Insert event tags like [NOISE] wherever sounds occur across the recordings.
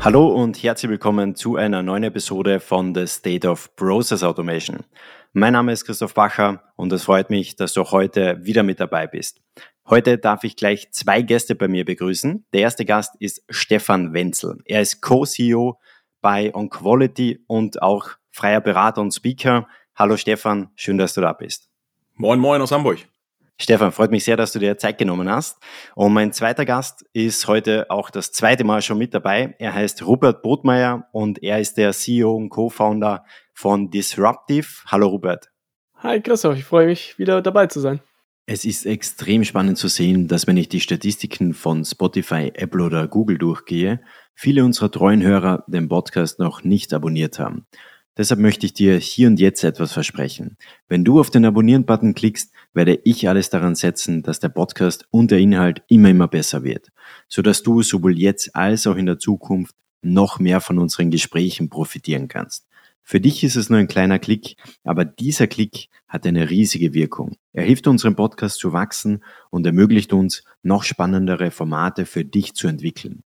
Hallo und herzlich willkommen zu einer neuen Episode von The State of Process Automation. Mein Name ist Christoph Bacher und es freut mich, dass du heute wieder mit dabei bist. Heute darf ich gleich zwei Gäste bei mir begrüßen. Der erste Gast ist Stefan Wenzel. Er ist Co-CEO bei OnQuality und auch freier Berater und Speaker. Hallo Stefan, schön, dass du da bist. Moin, moin aus Hamburg. Stefan, freut mich sehr, dass du dir Zeit genommen hast. Und mein zweiter Gast ist heute auch das zweite Mal schon mit dabei. Er heißt Rupert Botmeier und er ist der CEO und Co-Founder von Disruptive. Hallo Rupert. Hi Christoph, ich freue mich wieder dabei zu sein. Es ist extrem spannend zu sehen, dass wenn ich die Statistiken von Spotify, Apple oder Google durchgehe, viele unserer treuen Hörer den Podcast noch nicht abonniert haben. Deshalb möchte ich dir hier und jetzt etwas versprechen. Wenn du auf den Abonnieren-Button klickst, werde ich alles daran setzen, dass der Podcast und der Inhalt immer, immer besser wird, sodass du sowohl jetzt als auch in der Zukunft noch mehr von unseren Gesprächen profitieren kannst. Für dich ist es nur ein kleiner Klick, aber dieser Klick hat eine riesige Wirkung. Er hilft unserem Podcast zu wachsen und ermöglicht uns, noch spannendere Formate für dich zu entwickeln.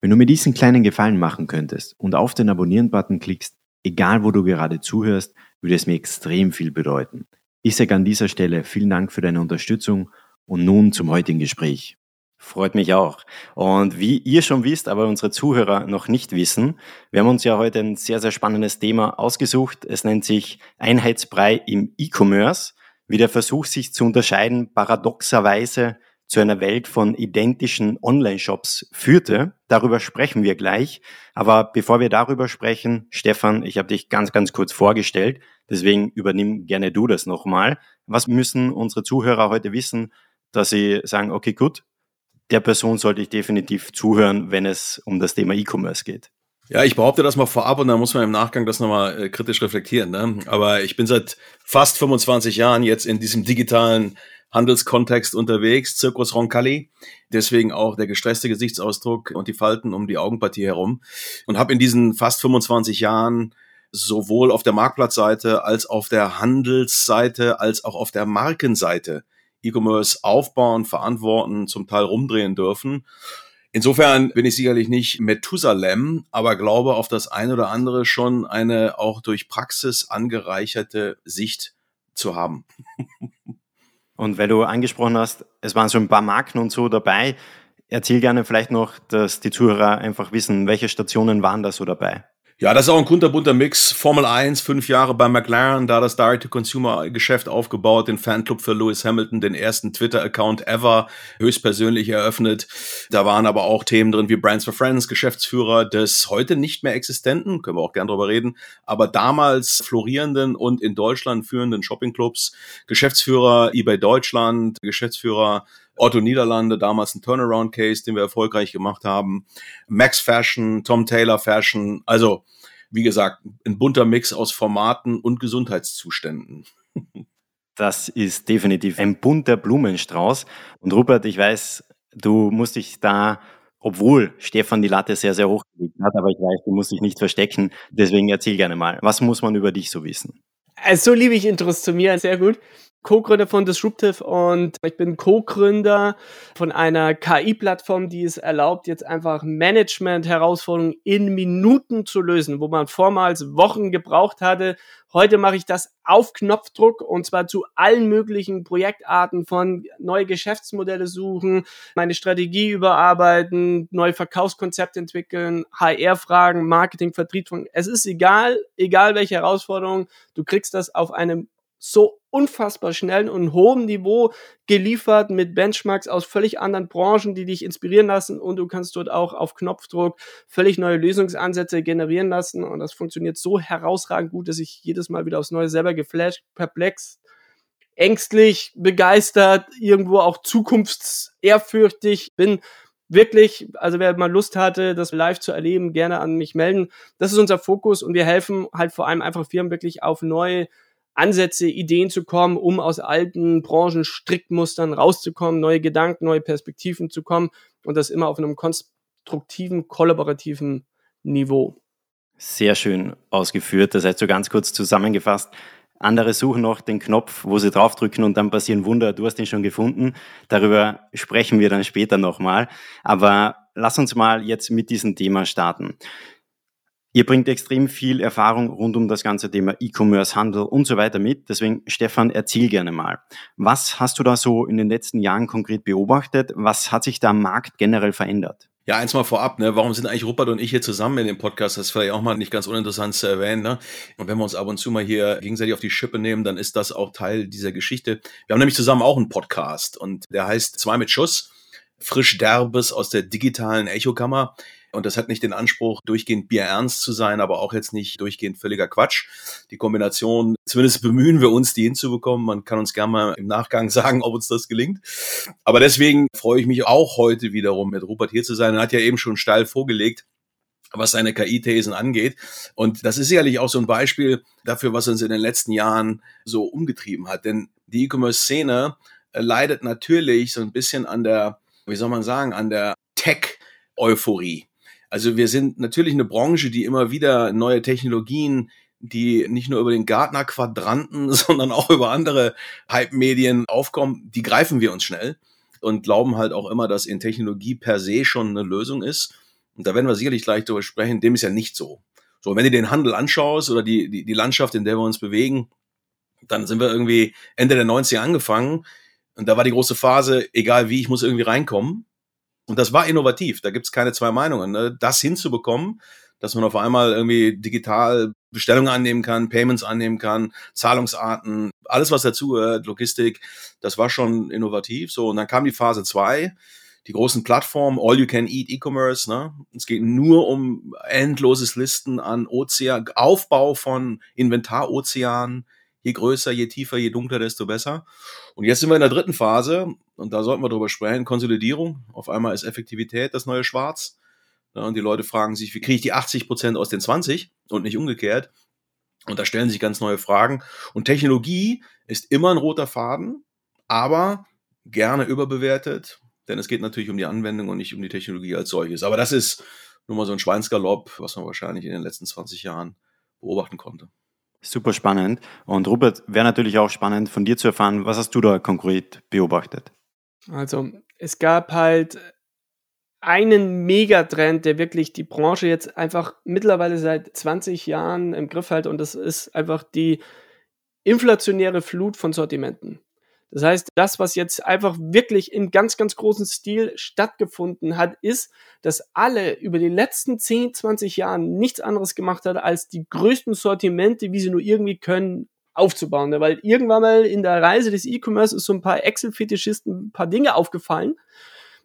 Wenn du mir diesen kleinen Gefallen machen könntest und auf den Abonnieren-Button klickst, egal wo du gerade zuhörst, würde es mir extrem viel bedeuten. Ich sage an dieser Stelle vielen Dank für deine Unterstützung und nun zum heutigen Gespräch. Freut mich auch. Und wie ihr schon wisst, aber unsere Zuhörer noch nicht wissen, wir haben uns ja heute ein sehr, sehr spannendes Thema ausgesucht. Es nennt sich Einheitsbrei im E-Commerce, wie der Versuch, sich zu unterscheiden, paradoxerweise zu einer Welt von identischen Online-Shops führte. Darüber sprechen wir gleich. Aber bevor wir darüber sprechen, Stefan, ich habe dich ganz, ganz kurz vorgestellt. Deswegen übernimm gerne du das nochmal. Was müssen unsere Zuhörer heute wissen, dass sie sagen, okay, gut, der Person sollte ich definitiv zuhören, wenn es um das Thema E-Commerce geht. Ja, ich behaupte das mal vorab und dann muss man im Nachgang das nochmal äh, kritisch reflektieren. Ne? Aber ich bin seit fast 25 Jahren jetzt in diesem digitalen Handelskontext unterwegs, Zirkus Roncalli. Deswegen auch der gestresste Gesichtsausdruck und die Falten um die Augenpartie herum. Und habe in diesen fast 25 Jahren sowohl auf der Marktplatzseite als auf der Handelsseite als auch auf der Markenseite E-Commerce aufbauen, verantworten, zum Teil rumdrehen dürfen. Insofern bin ich sicherlich nicht Methusalem, aber glaube auf das eine oder andere schon eine auch durch Praxis angereicherte Sicht zu haben. [LAUGHS] Und weil du angesprochen hast, es waren schon ein paar Marken und so dabei, erzähl gerne vielleicht noch, dass die Zuhörer einfach wissen, welche Stationen waren da so dabei. Ja, das ist auch ein kunterbunter Mix. Formel 1, fünf Jahre bei McLaren, da das Direct-to-Consumer-Geschäft aufgebaut, den Fanclub für Lewis Hamilton, den ersten Twitter-Account ever, höchstpersönlich eröffnet. Da waren aber auch Themen drin wie Brands for Friends, Geschäftsführer des heute nicht mehr existenten, können wir auch gern drüber reden, aber damals florierenden und in Deutschland führenden Shoppingclubs, Geschäftsführer eBay Deutschland, Geschäftsführer Otto Niederlande, damals ein Turnaround-Case, den wir erfolgreich gemacht haben. Max Fashion, Tom Taylor Fashion. Also, wie gesagt, ein bunter Mix aus Formaten und Gesundheitszuständen. Das ist definitiv ein bunter Blumenstrauß. Und Rupert, ich weiß, du musst dich da, obwohl Stefan die Latte sehr, sehr hoch gelegt hat, aber ich weiß, du musst dich nicht verstecken. Deswegen erzähl gerne mal, was muss man über dich so wissen? Also, so liebe ich Intros zu mir, sehr gut. Co-Gründer von Disruptive und ich bin Co-Gründer von einer KI-Plattform, die es erlaubt, jetzt einfach Management-Herausforderungen in Minuten zu lösen, wo man vormals Wochen gebraucht hatte. Heute mache ich das auf Knopfdruck und zwar zu allen möglichen Projektarten von neue Geschäftsmodelle suchen, meine Strategie überarbeiten, neue Verkaufskonzepte entwickeln, HR-Fragen, Marketing, Vertrieb. Es ist egal, egal welche Herausforderung, du kriegst das auf einem so unfassbar schnellen und hohem Niveau geliefert mit Benchmarks aus völlig anderen Branchen, die dich inspirieren lassen. Und du kannst dort auch auf Knopfdruck völlig neue Lösungsansätze generieren lassen. Und das funktioniert so herausragend gut, dass ich jedes Mal wieder aufs Neue selber geflasht, perplex, ängstlich, begeistert, irgendwo auch zukunftsehrfürchtig bin. Wirklich, also wer mal Lust hatte, das live zu erleben, gerne an mich melden. Das ist unser Fokus und wir helfen halt vor allem einfach Firmen wirklich auf neue Ansätze, Ideen zu kommen, um aus alten Branchen Strickmustern rauszukommen, neue Gedanken, neue Perspektiven zu kommen und das immer auf einem konstruktiven, kollaborativen Niveau. Sehr schön ausgeführt. Das heißt, so ganz kurz zusammengefasst, andere suchen noch den Knopf, wo sie draufdrücken und dann passieren Wunder. Du hast ihn schon gefunden. Darüber sprechen wir dann später nochmal. Aber lass uns mal jetzt mit diesem Thema starten. Ihr bringt extrem viel Erfahrung rund um das ganze Thema E-Commerce, Handel und so weiter mit. Deswegen, Stefan, erzähl gerne mal. Was hast du da so in den letzten Jahren konkret beobachtet? Was hat sich da am Markt generell verändert? Ja, eins mal vorab, ne? warum sind eigentlich Rupert und ich hier zusammen in dem Podcast? Das ist vielleicht auch mal nicht ganz uninteressant zu erwähnen. Ne? Und wenn wir uns ab und zu mal hier gegenseitig auf die Schippe nehmen, dann ist das auch Teil dieser Geschichte. Wir haben nämlich zusammen auch einen Podcast und der heißt Zwei mit Schuss, frisch derbes aus der digitalen Echokammer. Und das hat nicht den Anspruch, durchgehend bierernst zu sein, aber auch jetzt nicht durchgehend völliger Quatsch. Die Kombination, zumindest bemühen wir uns, die hinzubekommen. Man kann uns gerne mal im Nachgang [LAUGHS] sagen, ob uns das gelingt. Aber deswegen freue ich mich auch heute wiederum mit Rupert hier zu sein. Er hat ja eben schon steil vorgelegt, was seine KI-Thesen angeht. Und das ist sicherlich auch so ein Beispiel dafür, was uns in den letzten Jahren so umgetrieben hat. Denn die E-Commerce-Szene leidet natürlich so ein bisschen an der, wie soll man sagen, an der Tech-Euphorie. Also wir sind natürlich eine Branche, die immer wieder neue Technologien, die nicht nur über den Gartner-Quadranten, [LAUGHS] sondern auch über andere Hype-Medien aufkommen, die greifen wir uns schnell und glauben halt auch immer, dass in Technologie per se schon eine Lösung ist. Und da werden wir sicherlich gleich darüber sprechen. Dem ist ja nicht so. So, wenn du den Handel anschaust oder die, die, die Landschaft, in der wir uns bewegen, dann sind wir irgendwie Ende der 90er angefangen. Und da war die große Phase, egal wie, ich muss irgendwie reinkommen. Und das war innovativ, da gibt's keine zwei Meinungen. Ne? Das hinzubekommen, dass man auf einmal irgendwie digital Bestellungen annehmen kann, Payments annehmen kann, Zahlungsarten, alles was dazugehört, Logistik, das war schon innovativ. So, und dann kam die Phase zwei, die großen Plattformen, All You Can Eat E-Commerce, ne? Es geht nur um endloses Listen an Ozean, Aufbau von Inventarozeanen, je größer, je tiefer, je dunkler, desto besser. Und jetzt sind wir in der dritten Phase und da sollten wir drüber sprechen, Konsolidierung. Auf einmal ist Effektivität das neue Schwarz. und die Leute fragen sich, wie kriege ich die 80 Prozent aus den 20 und nicht umgekehrt? Und da stellen sich ganz neue Fragen. Und Technologie ist immer ein roter Faden, aber gerne überbewertet, denn es geht natürlich um die Anwendung und nicht um die Technologie als solches. Aber das ist nur mal so ein Schweinsgalopp, was man wahrscheinlich in den letzten 20 Jahren beobachten konnte. Super spannend. Und Robert, wäre natürlich auch spannend von dir zu erfahren, was hast du da konkret beobachtet? Also es gab halt einen Megatrend, der wirklich die Branche jetzt einfach mittlerweile seit 20 Jahren im Griff hat und das ist einfach die inflationäre Flut von Sortimenten. Das heißt, das, was jetzt einfach wirklich in ganz, ganz großem Stil stattgefunden hat, ist, dass alle über die letzten 10, 20 Jahren nichts anderes gemacht hat, als die größten Sortimente, wie sie nur irgendwie können, aufzubauen. Weil irgendwann mal in der Reise des E-Commerce ist so ein paar Excel-Fetischisten ein paar Dinge aufgefallen.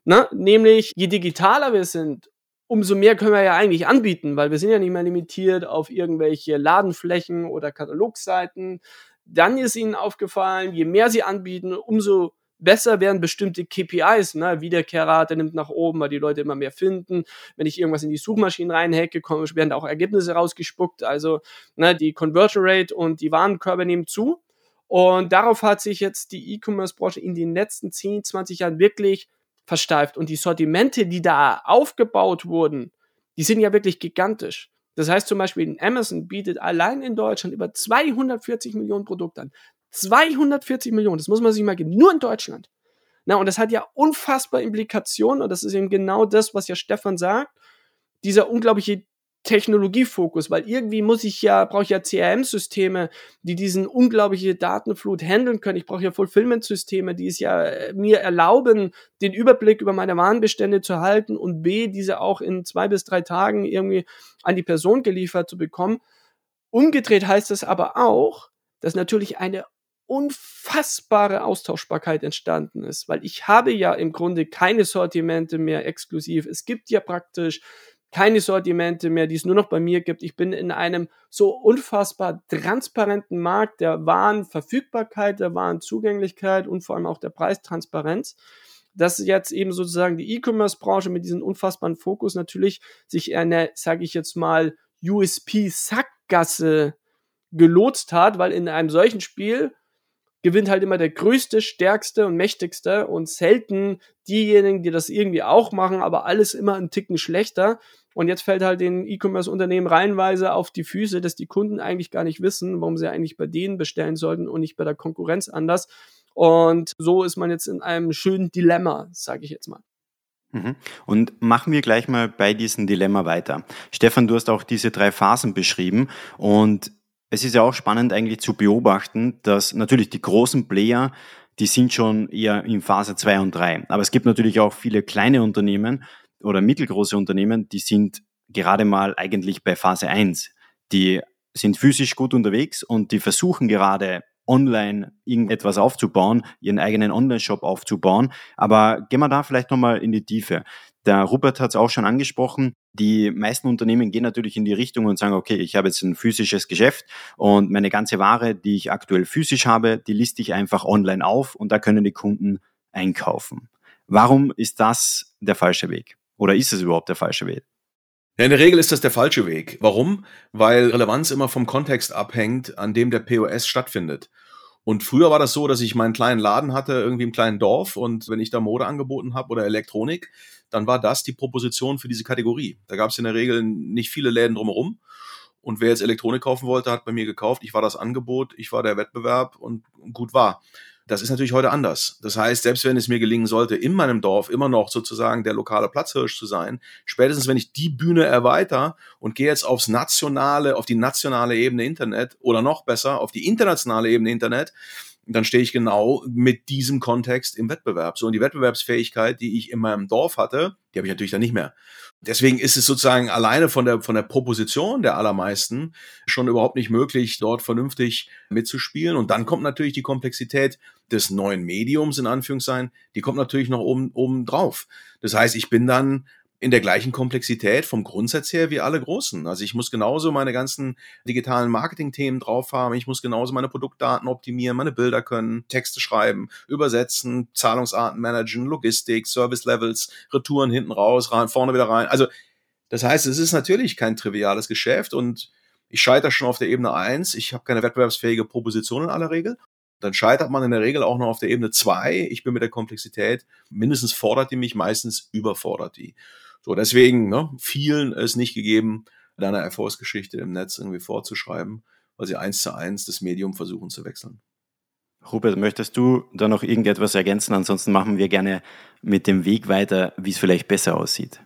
Na, nämlich, je digitaler wir sind, umso mehr können wir ja eigentlich anbieten, weil wir sind ja nicht mehr limitiert auf irgendwelche Ladenflächen oder Katalogseiten, dann ist ihnen aufgefallen, je mehr sie anbieten, umso besser werden bestimmte KPIs, ne? Wiederkehrrate nimmt nach oben, weil die Leute immer mehr finden. Wenn ich irgendwas in die Suchmaschinen reinhacke, kommen, werden auch Ergebnisse rausgespuckt. Also ne, die Conversion Rate und die Warenkörbe nehmen zu. Und darauf hat sich jetzt die E-Commerce-Branche in den letzten 10, 20 Jahren wirklich versteift. Und die Sortimente, die da aufgebaut wurden, die sind ja wirklich gigantisch. Das heißt zum Beispiel, Amazon bietet allein in Deutschland über 240 Millionen Produkte an. 240 Millionen, das muss man sich mal geben, nur in Deutschland. Na, und das hat ja unfassbar Implikationen und das ist eben genau das, was ja Stefan sagt. Dieser unglaubliche Technologiefokus, weil irgendwie muss ich ja, brauche ich ja CRM-Systeme, die diesen unglaubliche Datenflut handeln können. Ich brauche ja Fulfillment-Systeme, die es ja äh, mir erlauben, den Überblick über meine Warenbestände zu halten und B, diese auch in zwei bis drei Tagen irgendwie an die Person geliefert zu bekommen. Umgedreht heißt das aber auch, dass natürlich eine unfassbare Austauschbarkeit entstanden ist, weil ich habe ja im Grunde keine Sortimente mehr exklusiv. Es gibt ja praktisch keine Sortimente mehr, die es nur noch bei mir gibt. Ich bin in einem so unfassbar transparenten Markt der Warenverfügbarkeit, der Warenzugänglichkeit und vor allem auch der Preistransparenz, dass jetzt eben sozusagen die E-Commerce-Branche mit diesem unfassbaren Fokus natürlich sich eine, sage ich jetzt mal, USP-Sackgasse gelotst hat, weil in einem solchen Spiel gewinnt halt immer der größte, stärkste und mächtigste und selten diejenigen, die das irgendwie auch machen, aber alles immer einen Ticken schlechter. Und jetzt fällt halt den E-Commerce-Unternehmen reihenweise auf die Füße, dass die Kunden eigentlich gar nicht wissen, warum sie eigentlich bei denen bestellen sollten und nicht bei der Konkurrenz anders. Und so ist man jetzt in einem schönen Dilemma, sage ich jetzt mal. Mhm. Und machen wir gleich mal bei diesem Dilemma weiter. Stefan, du hast auch diese drei Phasen beschrieben und es ist ja auch spannend eigentlich zu beobachten, dass natürlich die großen Player, die sind schon eher in Phase 2 und 3. Aber es gibt natürlich auch viele kleine Unternehmen oder mittelgroße Unternehmen, die sind gerade mal eigentlich bei Phase 1. Die sind physisch gut unterwegs und die versuchen gerade online irgendetwas aufzubauen, ihren eigenen Online-Shop aufzubauen. Aber gehen wir da vielleicht nochmal in die Tiefe. Der Rupert hat es auch schon angesprochen. Die meisten Unternehmen gehen natürlich in die Richtung und sagen, okay, ich habe jetzt ein physisches Geschäft und meine ganze Ware, die ich aktuell physisch habe, die liste ich einfach online auf und da können die Kunden einkaufen. Warum ist das der falsche Weg? Oder ist es überhaupt der falsche Weg? Ja, in der Regel ist das der falsche Weg. Warum? Weil Relevanz immer vom Kontext abhängt, an dem der POS stattfindet. Und früher war das so, dass ich meinen kleinen Laden hatte, irgendwie im kleinen Dorf, und wenn ich da Mode angeboten habe oder Elektronik, dann war das die Proposition für diese Kategorie. Da gab es in der Regel nicht viele Läden drumherum. Und wer jetzt Elektronik kaufen wollte, hat bei mir gekauft. Ich war das Angebot, ich war der Wettbewerb und gut war. Das ist natürlich heute anders. Das heißt, selbst wenn es mir gelingen sollte, in meinem Dorf immer noch sozusagen der lokale Platzhirsch zu sein, spätestens wenn ich die Bühne erweitere und gehe jetzt aufs nationale, auf die nationale Ebene Internet oder noch besser auf die internationale Ebene Internet, dann stehe ich genau mit diesem Kontext im Wettbewerb. So, und die Wettbewerbsfähigkeit, die ich in meinem Dorf hatte, die habe ich natürlich dann nicht mehr. Deswegen ist es sozusagen alleine von der, von der Proposition der allermeisten schon überhaupt nicht möglich, dort vernünftig mitzuspielen. Und dann kommt natürlich die Komplexität des neuen Mediums, in Anführungszeichen, die kommt natürlich noch oben, oben drauf. Das heißt, ich bin dann in der gleichen Komplexität vom Grundsatz her wie alle Großen. Also ich muss genauso meine ganzen digitalen Marketing-Themen drauf haben. Ich muss genauso meine Produktdaten optimieren, meine Bilder können, Texte schreiben, übersetzen, Zahlungsarten managen, Logistik, Service Levels, Retouren hinten raus, rein, vorne wieder rein. Also das heißt, es ist natürlich kein triviales Geschäft und ich scheitere schon auf der Ebene eins. Ich habe keine wettbewerbsfähige Proposition in aller Regel dann scheitert man in der Regel auch noch auf der Ebene zwei. Ich bin mit der Komplexität, mindestens fordert die mich, meistens überfordert die. So, deswegen, ne, vielen ist nicht gegeben, deine Erfolgsgeschichte im Netz irgendwie vorzuschreiben, weil sie eins zu eins das Medium versuchen zu wechseln. Rupert, möchtest du da noch irgendetwas ergänzen? Ansonsten machen wir gerne mit dem Weg weiter, wie es vielleicht besser aussieht.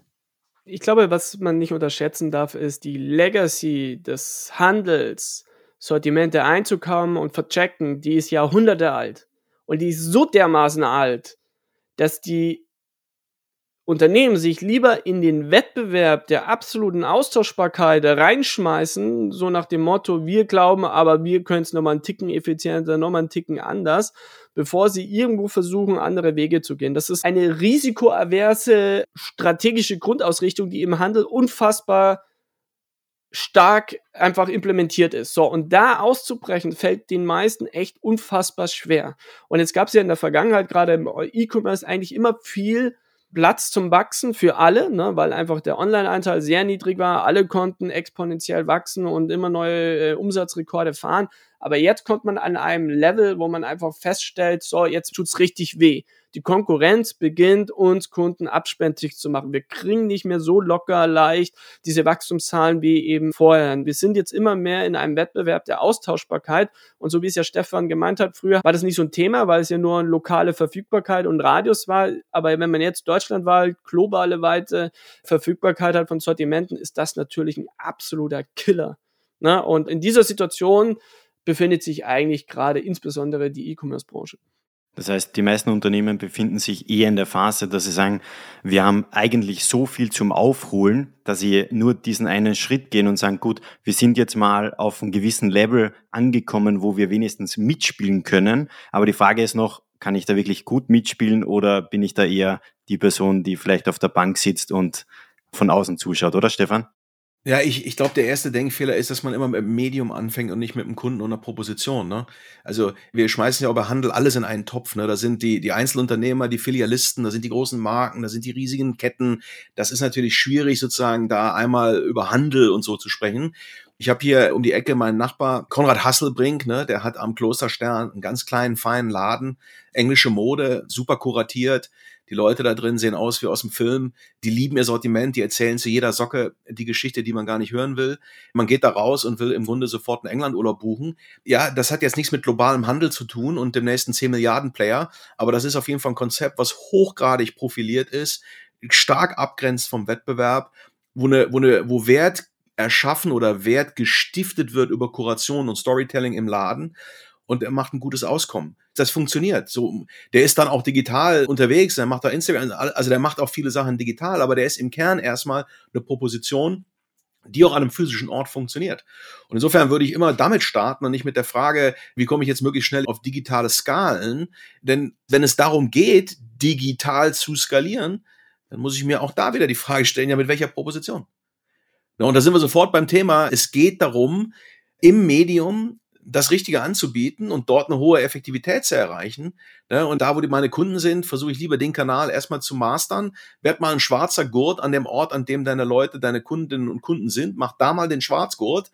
Ich glaube, was man nicht unterschätzen darf, ist die Legacy des Handels, Sortimente einzukaufen und verchecken, die ist Jahrhunderte alt. Und die ist so dermaßen alt, dass die Unternehmen sich lieber in den Wettbewerb der absoluten Austauschbarkeit reinschmeißen, so nach dem Motto, wir glauben, aber wir können es nochmal einen Ticken effizienter, nochmal einen Ticken anders, bevor sie irgendwo versuchen, andere Wege zu gehen. Das ist eine risikoaverse strategische Grundausrichtung, die im Handel unfassbar stark einfach implementiert ist. So, und da auszubrechen, fällt den meisten echt unfassbar schwer. Und jetzt gab es ja in der Vergangenheit, gerade im E-Commerce, eigentlich immer viel Platz zum Wachsen für alle, ne, weil einfach der Online-Anteil sehr niedrig war. Alle konnten exponentiell wachsen und immer neue äh, Umsatzrekorde fahren. Aber jetzt kommt man an einem Level, wo man einfach feststellt, so, jetzt tut's richtig weh. Die Konkurrenz beginnt uns Kunden abspenstig zu machen. Wir kriegen nicht mehr so locker leicht diese Wachstumszahlen wie eben vorher. Wir sind jetzt immer mehr in einem Wettbewerb der Austauschbarkeit. Und so wie es ja Stefan gemeint hat, früher war das nicht so ein Thema, weil es ja nur eine lokale Verfügbarkeit und Radius war. Aber wenn man jetzt deutschlandweit globale weite Verfügbarkeit hat von Sortimenten, ist das natürlich ein absoluter Killer. Na, und in dieser Situation befindet sich eigentlich gerade insbesondere die E-Commerce-Branche. Das heißt, die meisten Unternehmen befinden sich eher in der Phase, dass sie sagen, wir haben eigentlich so viel zum Aufholen, dass sie nur diesen einen Schritt gehen und sagen, gut, wir sind jetzt mal auf einem gewissen Level angekommen, wo wir wenigstens mitspielen können. Aber die Frage ist noch, kann ich da wirklich gut mitspielen oder bin ich da eher die Person, die vielleicht auf der Bank sitzt und von außen zuschaut, oder Stefan? Ja, ich, ich glaube, der erste Denkfehler ist, dass man immer mit dem Medium anfängt und nicht mit dem Kunden und einer Proposition. Ne? Also wir schmeißen ja auch bei Handel alles in einen Topf. Ne? Da sind die, die Einzelunternehmer, die Filialisten, da sind die großen Marken, da sind die riesigen Ketten. Das ist natürlich schwierig, sozusagen da einmal über Handel und so zu sprechen. Ich habe hier um die Ecke meinen Nachbar Konrad Hasselbrink, ne, der hat am Klosterstern einen ganz kleinen, feinen Laden, englische Mode, super kuratiert. Die Leute da drin sehen aus wie aus dem Film. Die lieben ihr Sortiment, die erzählen zu jeder Socke die Geschichte, die man gar nicht hören will. Man geht da raus und will im Grunde sofort einen Englandurlaub buchen. Ja, das hat jetzt nichts mit globalem Handel zu tun und dem nächsten 10 Milliarden Player, aber das ist auf jeden Fall ein Konzept, was hochgradig profiliert ist, stark abgrenzt vom Wettbewerb, wo, eine, wo, eine, wo Wert erschaffen oder Wert gestiftet wird über Kuration und Storytelling im Laden und er macht ein gutes Auskommen. Das funktioniert. So, der ist dann auch digital unterwegs, der macht da Instagram, also der macht auch viele Sachen digital, aber der ist im Kern erstmal eine Proposition, die auch an einem physischen Ort funktioniert. Und insofern würde ich immer damit starten und nicht mit der Frage, wie komme ich jetzt möglichst schnell auf digitale Skalen? Denn wenn es darum geht, digital zu skalieren, dann muss ich mir auch da wieder die Frage stellen, ja, mit welcher Proposition? und da sind wir sofort beim Thema. Es geht darum, im Medium das Richtige anzubieten und dort eine hohe Effektivität zu erreichen. Ne? Und da, wo die meine Kunden sind, versuche ich lieber den Kanal erstmal zu mastern. Werd mal ein schwarzer Gurt an dem Ort, an dem deine Leute, deine Kundinnen und Kunden sind. Mach da mal den Schwarzgurt,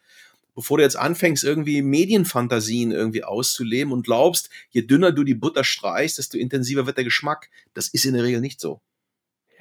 bevor du jetzt anfängst, irgendwie Medienfantasien irgendwie auszuleben und glaubst, je dünner du die Butter streichst, desto intensiver wird der Geschmack. Das ist in der Regel nicht so.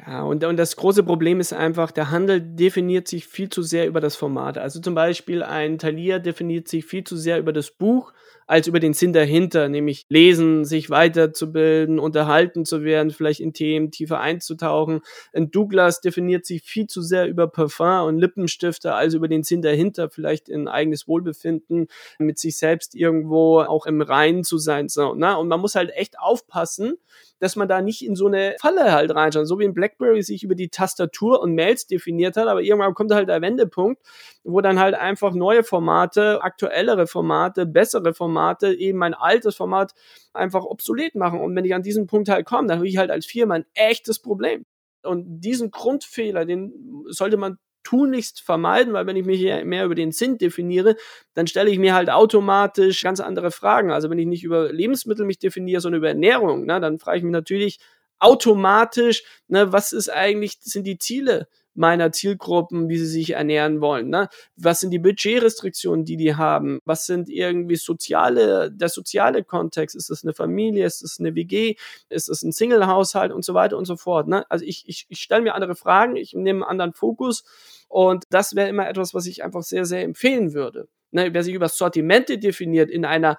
Ja, und, und das große Problem ist einfach, der Handel definiert sich viel zu sehr über das Format. Also zum Beispiel ein Talier definiert sich viel zu sehr über das Buch als über den Sinn dahinter, nämlich lesen, sich weiterzubilden, unterhalten zu werden, vielleicht in Themen tiefer einzutauchen. Ein Douglas definiert sich viel zu sehr über Parfum und Lippenstifter, als über den Sinn dahinter, vielleicht in eigenes Wohlbefinden, mit sich selbst irgendwo auch im Reinen zu sein. So, ne? Und man muss halt echt aufpassen, dass man da nicht in so eine Falle halt reinschaut. So wie ein Blackberry sich über die Tastatur und Mails definiert hat, aber irgendwann kommt halt der Wendepunkt, wo dann halt einfach neue Formate, aktuellere Formate, bessere Formate, eben mein altes Format einfach obsolet machen. Und wenn ich an diesen Punkt halt komme, dann habe ich halt als Firma ein echtes Problem. Und diesen Grundfehler, den sollte man tunlichst vermeiden, weil wenn ich mich mehr über den Sinn definiere, dann stelle ich mir halt automatisch ganz andere Fragen. Also wenn ich nicht über Lebensmittel mich definiere, sondern über Ernährung, ne, dann frage ich mich natürlich automatisch, ne, was ist eigentlich, sind die Ziele meiner Zielgruppen, wie sie sich ernähren wollen. Ne? Was sind die Budgetrestriktionen, die die haben? Was sind irgendwie soziale, der soziale Kontext? Ist es eine Familie? Ist es eine WG? Ist es ein Single-Haushalt und so weiter und so fort? Ne? Also ich, ich, ich stelle mir andere Fragen, ich nehme einen anderen Fokus und das wäre immer etwas, was ich einfach sehr, sehr empfehlen würde. Ne? Wer sich über Sortimente definiert in einer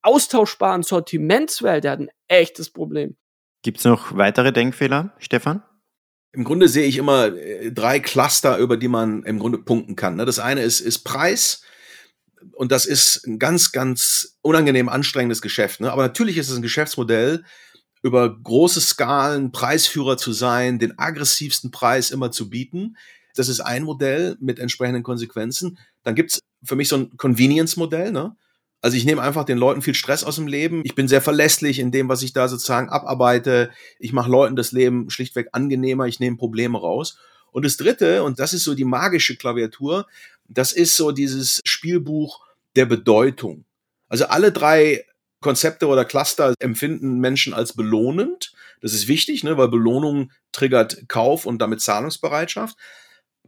austauschbaren Sortimentswelt, der hat ein echtes Problem. Gibt es noch weitere Denkfehler, Stefan? Im Grunde sehe ich immer äh, drei Cluster, über die man im Grunde punkten kann. Ne? Das eine ist, ist Preis. Und das ist ein ganz, ganz unangenehm anstrengendes Geschäft. Ne? Aber natürlich ist es ein Geschäftsmodell, über große Skalen Preisführer zu sein, den aggressivsten Preis immer zu bieten. Das ist ein Modell mit entsprechenden Konsequenzen. Dann gibt's für mich so ein Convenience-Modell. Ne? Also ich nehme einfach den Leuten viel Stress aus dem Leben. Ich bin sehr verlässlich in dem, was ich da sozusagen abarbeite. Ich mache Leuten das Leben schlichtweg angenehmer. Ich nehme Probleme raus. Und das Dritte, und das ist so die magische Klaviatur, das ist so dieses Spielbuch der Bedeutung. Also alle drei Konzepte oder Cluster empfinden Menschen als belohnend. Das ist wichtig, ne, weil Belohnung triggert Kauf und damit Zahlungsbereitschaft.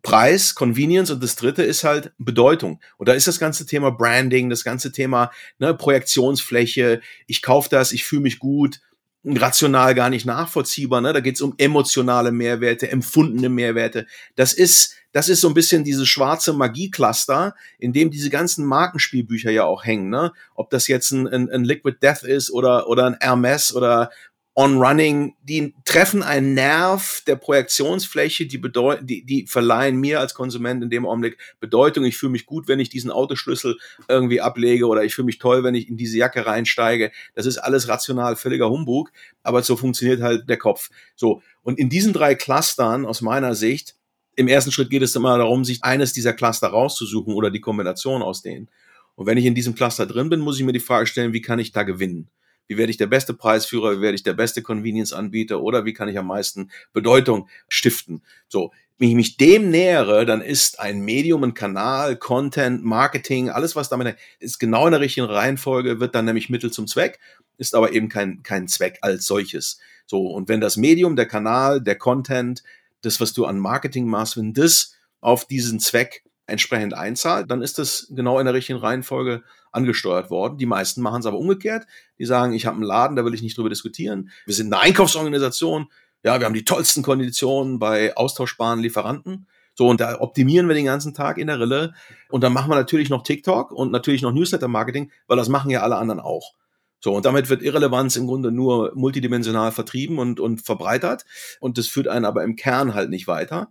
Preis, Convenience und das dritte ist halt Bedeutung. Und da ist das ganze Thema Branding, das ganze Thema ne, Projektionsfläche, ich kaufe das, ich fühle mich gut, rational gar nicht nachvollziehbar. Ne? Da geht es um emotionale Mehrwerte, empfundene Mehrwerte. Das ist, das ist so ein bisschen dieses schwarze Magie-Cluster, in dem diese ganzen Markenspielbücher ja auch hängen. Ne? Ob das jetzt ein, ein, ein Liquid Death ist oder, oder ein Hermes oder On-Running, die treffen einen Nerv der Projektionsfläche, die, bedeuten, die, die verleihen mir als Konsument in dem Augenblick Bedeutung. Ich fühle mich gut, wenn ich diesen Autoschlüssel irgendwie ablege oder ich fühle mich toll, wenn ich in diese Jacke reinsteige. Das ist alles rational völliger Humbug, aber so funktioniert halt der Kopf. So. Und in diesen drei Clustern aus meiner Sicht, im ersten Schritt geht es immer darum, sich eines dieser Cluster rauszusuchen oder die Kombination aus denen. Und wenn ich in diesem Cluster drin bin, muss ich mir die Frage stellen, wie kann ich da gewinnen? Wie werde ich der beste Preisführer, wie werde ich der beste Convenience-Anbieter oder wie kann ich am meisten Bedeutung stiften. So, wenn ich mich dem nähere, dann ist ein Medium, ein Kanal, Content, Marketing, alles was damit ist genau in der richtigen Reihenfolge, wird dann nämlich Mittel zum Zweck, ist aber eben kein, kein Zweck als solches. So, und wenn das Medium, der Kanal, der Content, das, was du an Marketing machst, wenn das auf diesen Zweck entsprechend einzahlt, dann ist das genau in der richtigen Reihenfolge angesteuert worden. Die meisten machen es aber umgekehrt. Die sagen, ich habe einen Laden, da will ich nicht drüber diskutieren. Wir sind eine Einkaufsorganisation. Ja, wir haben die tollsten Konditionen bei austauschbaren Lieferanten. So, und da optimieren wir den ganzen Tag in der Rille. Und dann machen wir natürlich noch TikTok und natürlich noch Newsletter-Marketing, weil das machen ja alle anderen auch. So, und damit wird Irrelevanz im Grunde nur multidimensional vertrieben und, und verbreitert. Und das führt einen aber im Kern halt nicht weiter.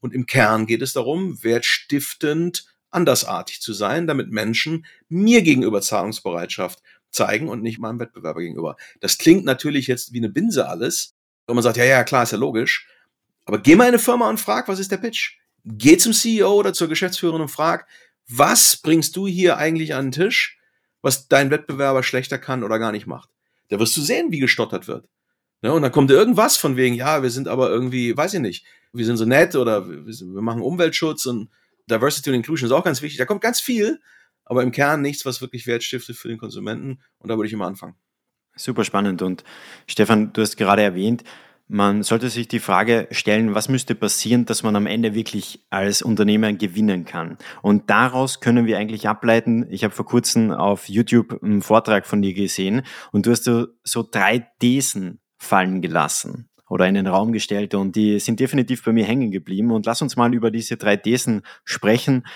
Und im Kern geht es darum, wertstiftend andersartig zu sein, damit Menschen mir gegenüber Zahlungsbereitschaft zeigen und nicht meinem Wettbewerber gegenüber. Das klingt natürlich jetzt wie eine Binse alles. Und man sagt, ja, ja, klar, ist ja logisch. Aber geh mal in eine Firma und frag, was ist der Pitch? Geh zum CEO oder zur Geschäftsführerin und frag, was bringst du hier eigentlich an den Tisch, was dein Wettbewerber schlechter kann oder gar nicht macht? Da wirst du sehen, wie gestottert wird. Ja, und dann kommt irgendwas von wegen, ja, wir sind aber irgendwie, weiß ich nicht, wir sind so nett oder wir machen Umweltschutz und Diversity und Inclusion ist auch ganz wichtig. Da kommt ganz viel, aber im Kern nichts, was wirklich Wert stiftet für den Konsumenten. Und da würde ich immer anfangen. Super spannend. Und Stefan, du hast gerade erwähnt, man sollte sich die Frage stellen, was müsste passieren, dass man am Ende wirklich als Unternehmer gewinnen kann. Und daraus können wir eigentlich ableiten, ich habe vor kurzem auf YouTube einen Vortrag von dir gesehen und du hast so, so drei Thesen fallen gelassen oder in den Raum gestellt und die sind definitiv bei mir hängen geblieben. Und lass uns mal über diese drei Thesen sprechen.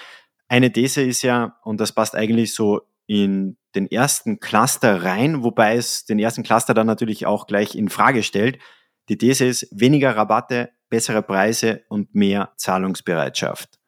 Eine These ist ja, und das passt eigentlich so in den ersten Cluster rein, wobei es den ersten Cluster dann natürlich auch gleich in Frage stellt. Die These ist weniger Rabatte, bessere Preise und mehr Zahlungsbereitschaft.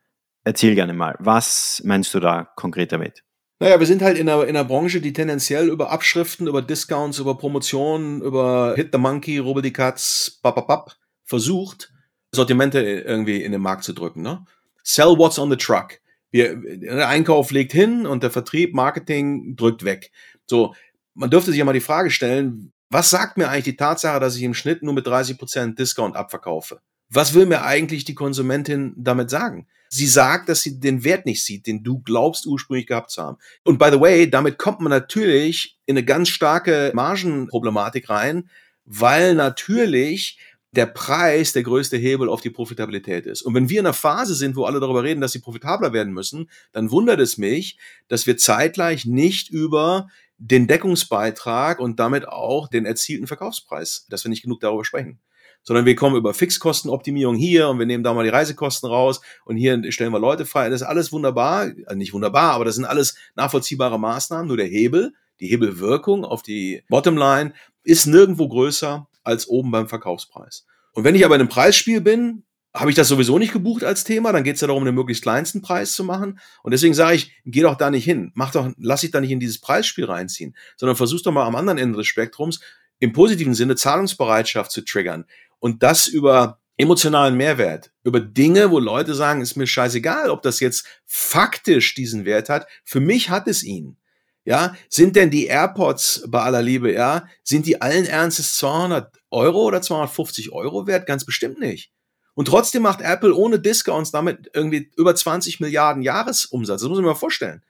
Erzähl gerne mal, was meinst du da konkret damit? Naja, wir sind halt in einer, in einer Branche, die tendenziell über Abschriften, über Discounts, über Promotionen, über Hit the Monkey, Rubel die Katz, papapap, versucht, Sortimente irgendwie in den Markt zu drücken. Ne? Sell what's on the truck. Wir, der Einkauf legt hin und der Vertrieb, Marketing drückt weg. So, man dürfte sich ja mal die Frage stellen, was sagt mir eigentlich die Tatsache, dass ich im Schnitt nur mit 30% Discount abverkaufe? Was will mir eigentlich die Konsumentin damit sagen? Sie sagt, dass sie den Wert nicht sieht, den du glaubst ursprünglich gehabt zu haben. Und by the way, damit kommt man natürlich in eine ganz starke Margenproblematik rein, weil natürlich der Preis der größte Hebel auf die Profitabilität ist. Und wenn wir in einer Phase sind, wo alle darüber reden, dass sie profitabler werden müssen, dann wundert es mich, dass wir zeitgleich nicht über den Deckungsbeitrag und damit auch den erzielten Verkaufspreis, dass wir nicht genug darüber sprechen. Sondern wir kommen über Fixkostenoptimierung hier und wir nehmen da mal die Reisekosten raus und hier stellen wir Leute frei. Das ist alles wunderbar, also nicht wunderbar, aber das sind alles nachvollziehbare Maßnahmen. Nur der Hebel, die Hebelwirkung auf die Bottomline ist nirgendwo größer als oben beim Verkaufspreis. Und wenn ich aber in einem Preisspiel bin, habe ich das sowieso nicht gebucht als Thema, dann geht es ja darum, den möglichst kleinsten Preis zu machen. Und deswegen sage ich, geh doch da nicht hin. Mach doch, lass dich da nicht in dieses Preisspiel reinziehen, sondern versuch doch mal am anderen Ende des Spektrums im positiven Sinne Zahlungsbereitschaft zu triggern. Und das über emotionalen Mehrwert, über Dinge, wo Leute sagen, ist mir scheißegal, ob das jetzt faktisch diesen Wert hat. Für mich hat es ihn. Ja, sind denn die AirPods bei aller Liebe, ja, sind die allen Ernstes 200 Euro oder 250 Euro wert? Ganz bestimmt nicht. Und trotzdem macht Apple ohne Discounts damit irgendwie über 20 Milliarden Jahresumsatz. Das muss man mal vorstellen.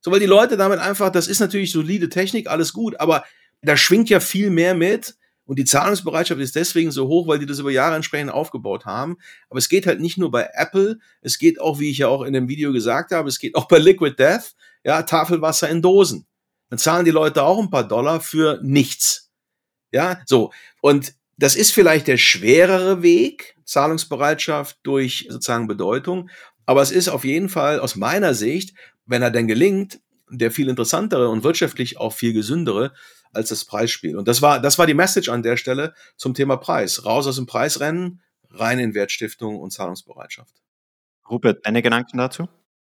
So, weil die Leute damit einfach, das ist natürlich solide Technik, alles gut, aber da schwingt ja viel mehr mit. Und die Zahlungsbereitschaft ist deswegen so hoch, weil die das über Jahre entsprechend aufgebaut haben. Aber es geht halt nicht nur bei Apple, es geht auch, wie ich ja auch in dem Video gesagt habe, es geht auch bei Liquid Death, ja, Tafelwasser in Dosen. Dann zahlen die Leute auch ein paar Dollar für nichts. Ja, so. Und das ist vielleicht der schwerere Weg, Zahlungsbereitschaft durch sozusagen Bedeutung. Aber es ist auf jeden Fall aus meiner Sicht, wenn er denn gelingt, der viel interessantere und wirtschaftlich auch viel gesündere als das Preisspiel. Und das war, das war die Message an der Stelle zum Thema Preis. Raus aus dem Preisrennen, rein in Wertstiftung und Zahlungsbereitschaft. Rupert, deine Gedanken dazu?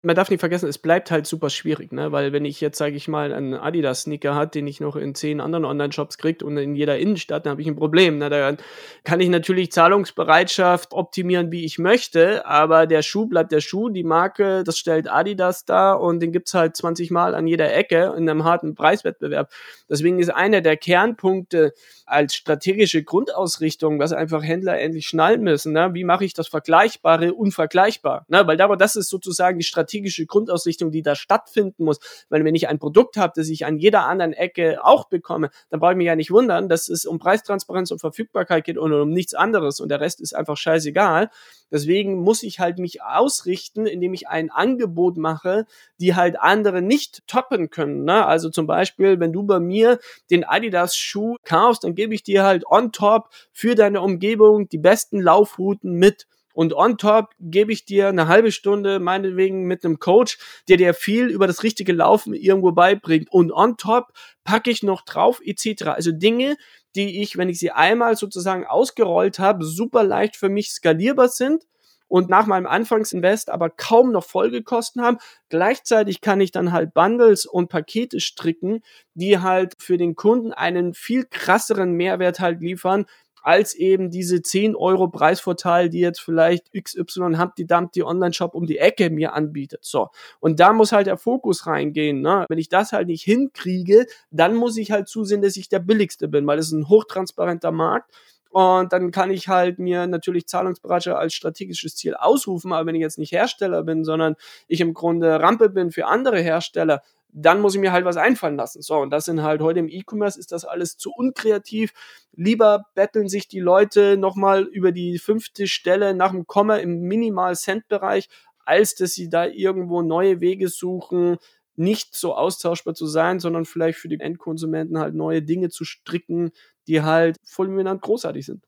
Man darf nicht vergessen, es bleibt halt super schwierig, ne? Weil wenn ich jetzt, sage ich mal, einen Adidas-Sneaker hat, den ich noch in zehn anderen Online-Shops kriege und in jeder Innenstadt, dann habe ich ein Problem. Ne? Da kann ich natürlich Zahlungsbereitschaft optimieren, wie ich möchte, aber der Schuh bleibt der Schuh, die Marke, das stellt Adidas da und den gibt's halt 20 Mal an jeder Ecke in einem harten Preiswettbewerb. Deswegen ist einer der Kernpunkte als strategische Grundausrichtung, was einfach Händler endlich schnallen müssen. Ne? Wie mache ich das Vergleichbare unvergleichbar? Ne? Weil aber das ist sozusagen die Strategie strategische Grundausrichtung, die da stattfinden muss. Weil wenn ich ein Produkt habe, das ich an jeder anderen Ecke auch bekomme, dann brauche ich mich ja nicht wundern, dass es um Preistransparenz und Verfügbarkeit geht und um nichts anderes und der Rest ist einfach scheißegal. Deswegen muss ich halt mich ausrichten, indem ich ein Angebot mache, die halt andere nicht toppen können. Ne? Also zum Beispiel, wenn du bei mir den Adidas Schuh kaufst, dann gebe ich dir halt on top für deine Umgebung die besten Laufrouten mit Und on top gebe ich dir eine halbe Stunde, meinetwegen mit einem Coach, der dir viel über das richtige Laufen irgendwo beibringt. Und on top packe ich noch drauf, etc. Also Dinge, die ich, wenn ich sie einmal sozusagen ausgerollt habe, super leicht für mich skalierbar sind und nach meinem Anfangsinvest aber kaum noch Folgekosten haben. Gleichzeitig kann ich dann halt Bundles und Pakete stricken, die halt für den Kunden einen viel krasseren Mehrwert halt liefern, als eben diese 10 Euro Preisvorteil, die jetzt vielleicht XY Humpty Dumpty Online-Shop um die Ecke mir anbietet. So. Und da muss halt der Fokus reingehen. Ne? Wenn ich das halt nicht hinkriege, dann muss ich halt zusehen, dass ich der Billigste bin, weil es ist ein hochtransparenter Markt. Und dann kann ich halt mir natürlich Zahlungsbereitschaft als strategisches Ziel ausrufen. Aber wenn ich jetzt nicht Hersteller bin, sondern ich im Grunde Rampe bin für andere Hersteller, dann muss ich mir halt was einfallen lassen. So, und das sind halt heute im E-Commerce ist das alles zu unkreativ. Lieber betteln sich die Leute nochmal über die fünfte Stelle nach dem Komma im Minimal-Cent-Bereich, als dass sie da irgendwo neue Wege suchen, nicht so austauschbar zu sein, sondern vielleicht für die Endkonsumenten halt neue Dinge zu stricken, die halt fulminant großartig sind.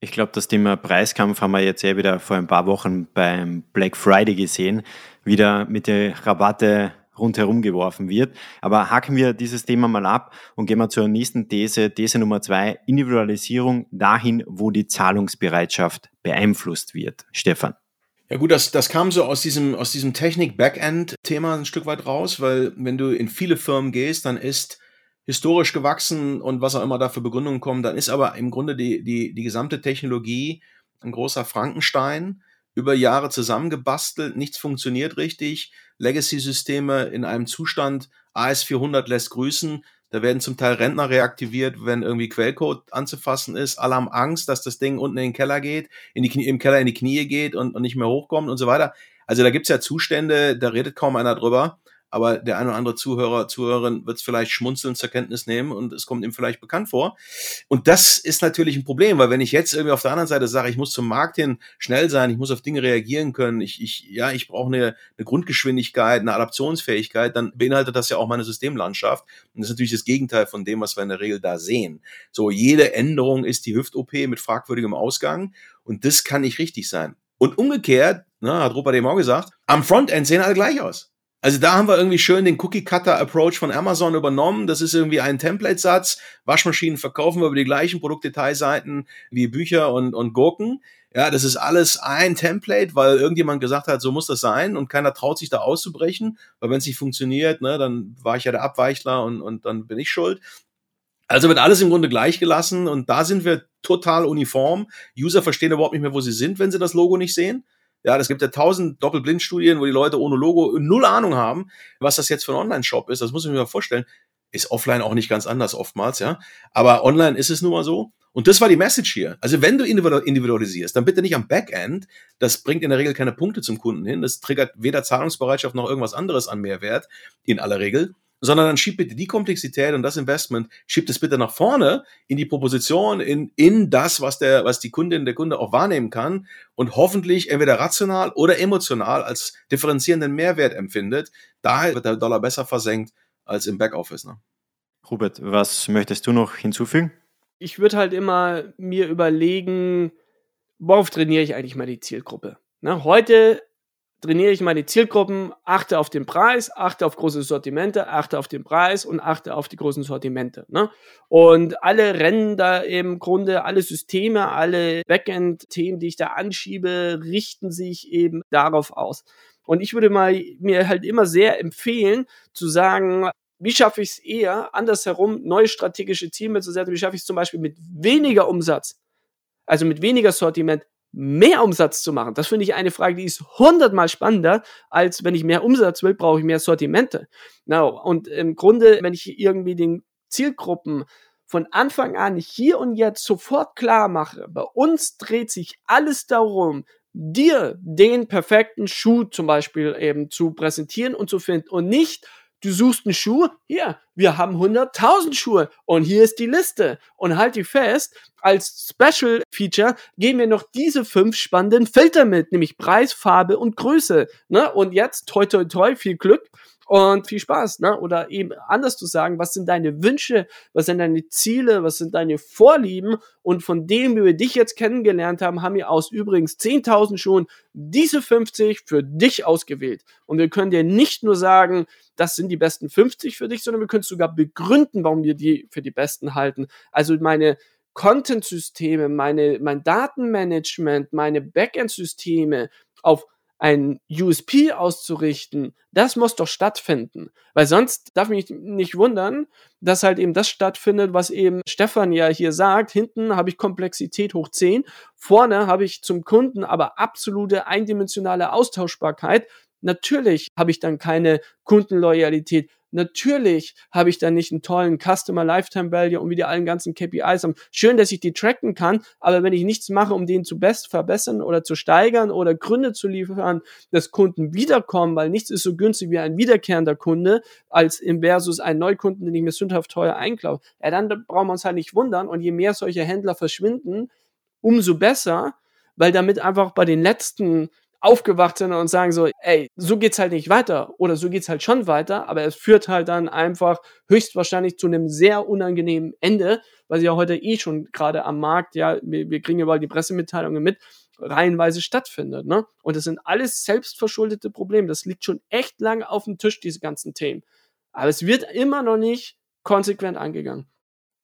Ich glaube, das Thema Preiskampf haben wir jetzt ja wieder vor ein paar Wochen beim Black Friday gesehen, wieder mit der Rabatte rundherum geworfen wird. Aber haken wir dieses Thema mal ab und gehen wir zur nächsten These, These Nummer zwei, Individualisierung dahin, wo die Zahlungsbereitschaft beeinflusst wird. Stefan. Ja gut, das, das kam so aus diesem, aus diesem Technik-Backend-Thema ein Stück weit raus, weil wenn du in viele Firmen gehst, dann ist historisch gewachsen und was auch immer da für Begründungen kommen, dann ist aber im Grunde die, die, die gesamte Technologie ein großer Frankenstein, über Jahre zusammengebastelt, nichts funktioniert richtig, Legacy-Systeme in einem Zustand, AS400 lässt grüßen, da werden zum Teil Rentner reaktiviert, wenn irgendwie Quellcode anzufassen ist. Alle haben Angst, dass das Ding unten in den Keller geht, in die Knie, im Keller in die Knie geht und, und nicht mehr hochkommt und so weiter. Also da gibt's ja Zustände, da redet kaum einer drüber aber der eine oder andere Zuhörer, Zuhörerin wird es vielleicht schmunzeln zur Kenntnis nehmen und es kommt ihm vielleicht bekannt vor. Und das ist natürlich ein Problem, weil wenn ich jetzt irgendwie auf der anderen Seite sage, ich muss zum Markt hin schnell sein, ich muss auf Dinge reagieren können, ich, ich ja, ich brauche eine, eine Grundgeschwindigkeit, eine Adaptionsfähigkeit, dann beinhaltet das ja auch meine Systemlandschaft. Und das ist natürlich das Gegenteil von dem, was wir in der Regel da sehen. So, jede Änderung ist die Hüft-OP mit fragwürdigem Ausgang und das kann nicht richtig sein. Und umgekehrt, na, hat Rupert eben auch gesagt, am Frontend sehen alle gleich aus. Also da haben wir irgendwie schön den Cookie-Cutter-Approach von Amazon übernommen. Das ist irgendwie ein Template-Satz. Waschmaschinen verkaufen wir über die gleichen Produktdetailseiten wie Bücher und, und Gurken. Ja, das ist alles ein Template, weil irgendjemand gesagt hat, so muss das sein und keiner traut sich da auszubrechen, weil wenn es nicht funktioniert, ne, dann war ich ja der Abweichler und, und dann bin ich schuld. Also wird alles im Grunde gleich gelassen und da sind wir total uniform. User verstehen überhaupt nicht mehr, wo sie sind, wenn sie das Logo nicht sehen. Ja, es gibt ja tausend Doppelblindstudien, wo die Leute ohne Logo null Ahnung haben, was das jetzt für ein Online-Shop ist. Das muss ich mir mal vorstellen. Ist offline auch nicht ganz anders oftmals, ja. Aber online ist es nun mal so. Und das war die Message hier. Also wenn du individualisierst, dann bitte nicht am Backend. Das bringt in der Regel keine Punkte zum Kunden hin. Das triggert weder Zahlungsbereitschaft noch irgendwas anderes an Mehrwert in aller Regel sondern dann schiebt bitte die Komplexität und das Investment, schiebt es bitte nach vorne in die Proposition, in, in das, was der, was die Kundin, der Kunde auch wahrnehmen kann und hoffentlich entweder rational oder emotional als differenzierenden Mehrwert empfindet. Daher wird der Dollar besser versenkt als im Backoffice. Ne? Robert, was möchtest du noch hinzufügen? Ich würde halt immer mir überlegen, worauf trainiere ich eigentlich mal die Zielgruppe? Ne, heute trainiere ich meine Zielgruppen, achte auf den Preis, achte auf große Sortimente, achte auf den Preis und achte auf die großen Sortimente. Ne? Und alle rennen da im Grunde, alle Systeme, alle Backend-Themen, die ich da anschiebe, richten sich eben darauf aus. Und ich würde mal mir halt immer sehr empfehlen, zu sagen, wie schaffe ich es eher, andersherum neue strategische Ziele zu setzen? Wie schaffe ich es zum Beispiel mit weniger Umsatz, also mit weniger Sortiment, mehr Umsatz zu machen? Das finde ich eine Frage, die ist hundertmal spannender, als wenn ich mehr Umsatz will, brauche ich mehr Sortimente. No. Und im Grunde, wenn ich irgendwie den Zielgruppen von Anfang an hier und jetzt sofort klar mache, bei uns dreht sich alles darum, dir den perfekten Schuh zum Beispiel eben zu präsentieren und zu finden und nicht du suchst einen Schuh, hier, wir haben 100.000 Schuhe und hier ist die Liste. Und halt die fest, als Special Feature geben wir noch diese fünf spannenden Filter mit, nämlich Preis, Farbe und Größe. Ne? Und jetzt, toi, toi, toi, viel Glück. Und viel Spaß, ne? Oder eben anders zu sagen, was sind deine Wünsche, was sind deine Ziele, was sind deine Vorlieben und von dem, wie wir dich jetzt kennengelernt haben, haben wir aus übrigens 10.000 schon diese 50 für dich ausgewählt. Und wir können dir nicht nur sagen, das sind die besten 50 für dich, sondern wir können sogar begründen, warum wir die für die besten halten. Also meine Content-Systeme, meine, mein Datenmanagement, meine Backend-Systeme auf ein USP auszurichten, das muss doch stattfinden. Weil sonst darf mich nicht wundern, dass halt eben das stattfindet, was eben Stefan ja hier sagt. Hinten habe ich Komplexität hoch 10, vorne habe ich zum Kunden aber absolute eindimensionale Austauschbarkeit. Natürlich habe ich dann keine Kundenloyalität. Natürlich habe ich dann nicht einen tollen Customer Lifetime Value und wieder allen ganzen KPIs haben. Schön, dass ich die tracken kann, aber wenn ich nichts mache, um den zu best verbessern oder zu steigern oder Gründe zu liefern, dass Kunden wiederkommen, weil nichts ist so günstig wie ein wiederkehrender Kunde als im versus ein Neukunden, den ich mir sündhaft teuer einkaufe. Ja, dann brauchen wir uns halt nicht wundern und je mehr solche Händler verschwinden, umso besser, weil damit einfach bei den letzten aufgewacht sind und sagen so, ey, so geht's halt nicht weiter oder so geht's halt schon weiter, aber es führt halt dann einfach höchstwahrscheinlich zu einem sehr unangenehmen Ende, was ja heute eh schon gerade am Markt, ja, wir, wir kriegen überall die Pressemitteilungen mit, reihenweise stattfindet, ne? Und das sind alles selbstverschuldete Probleme. Das liegt schon echt lange auf dem Tisch, diese ganzen Themen. Aber es wird immer noch nicht konsequent angegangen.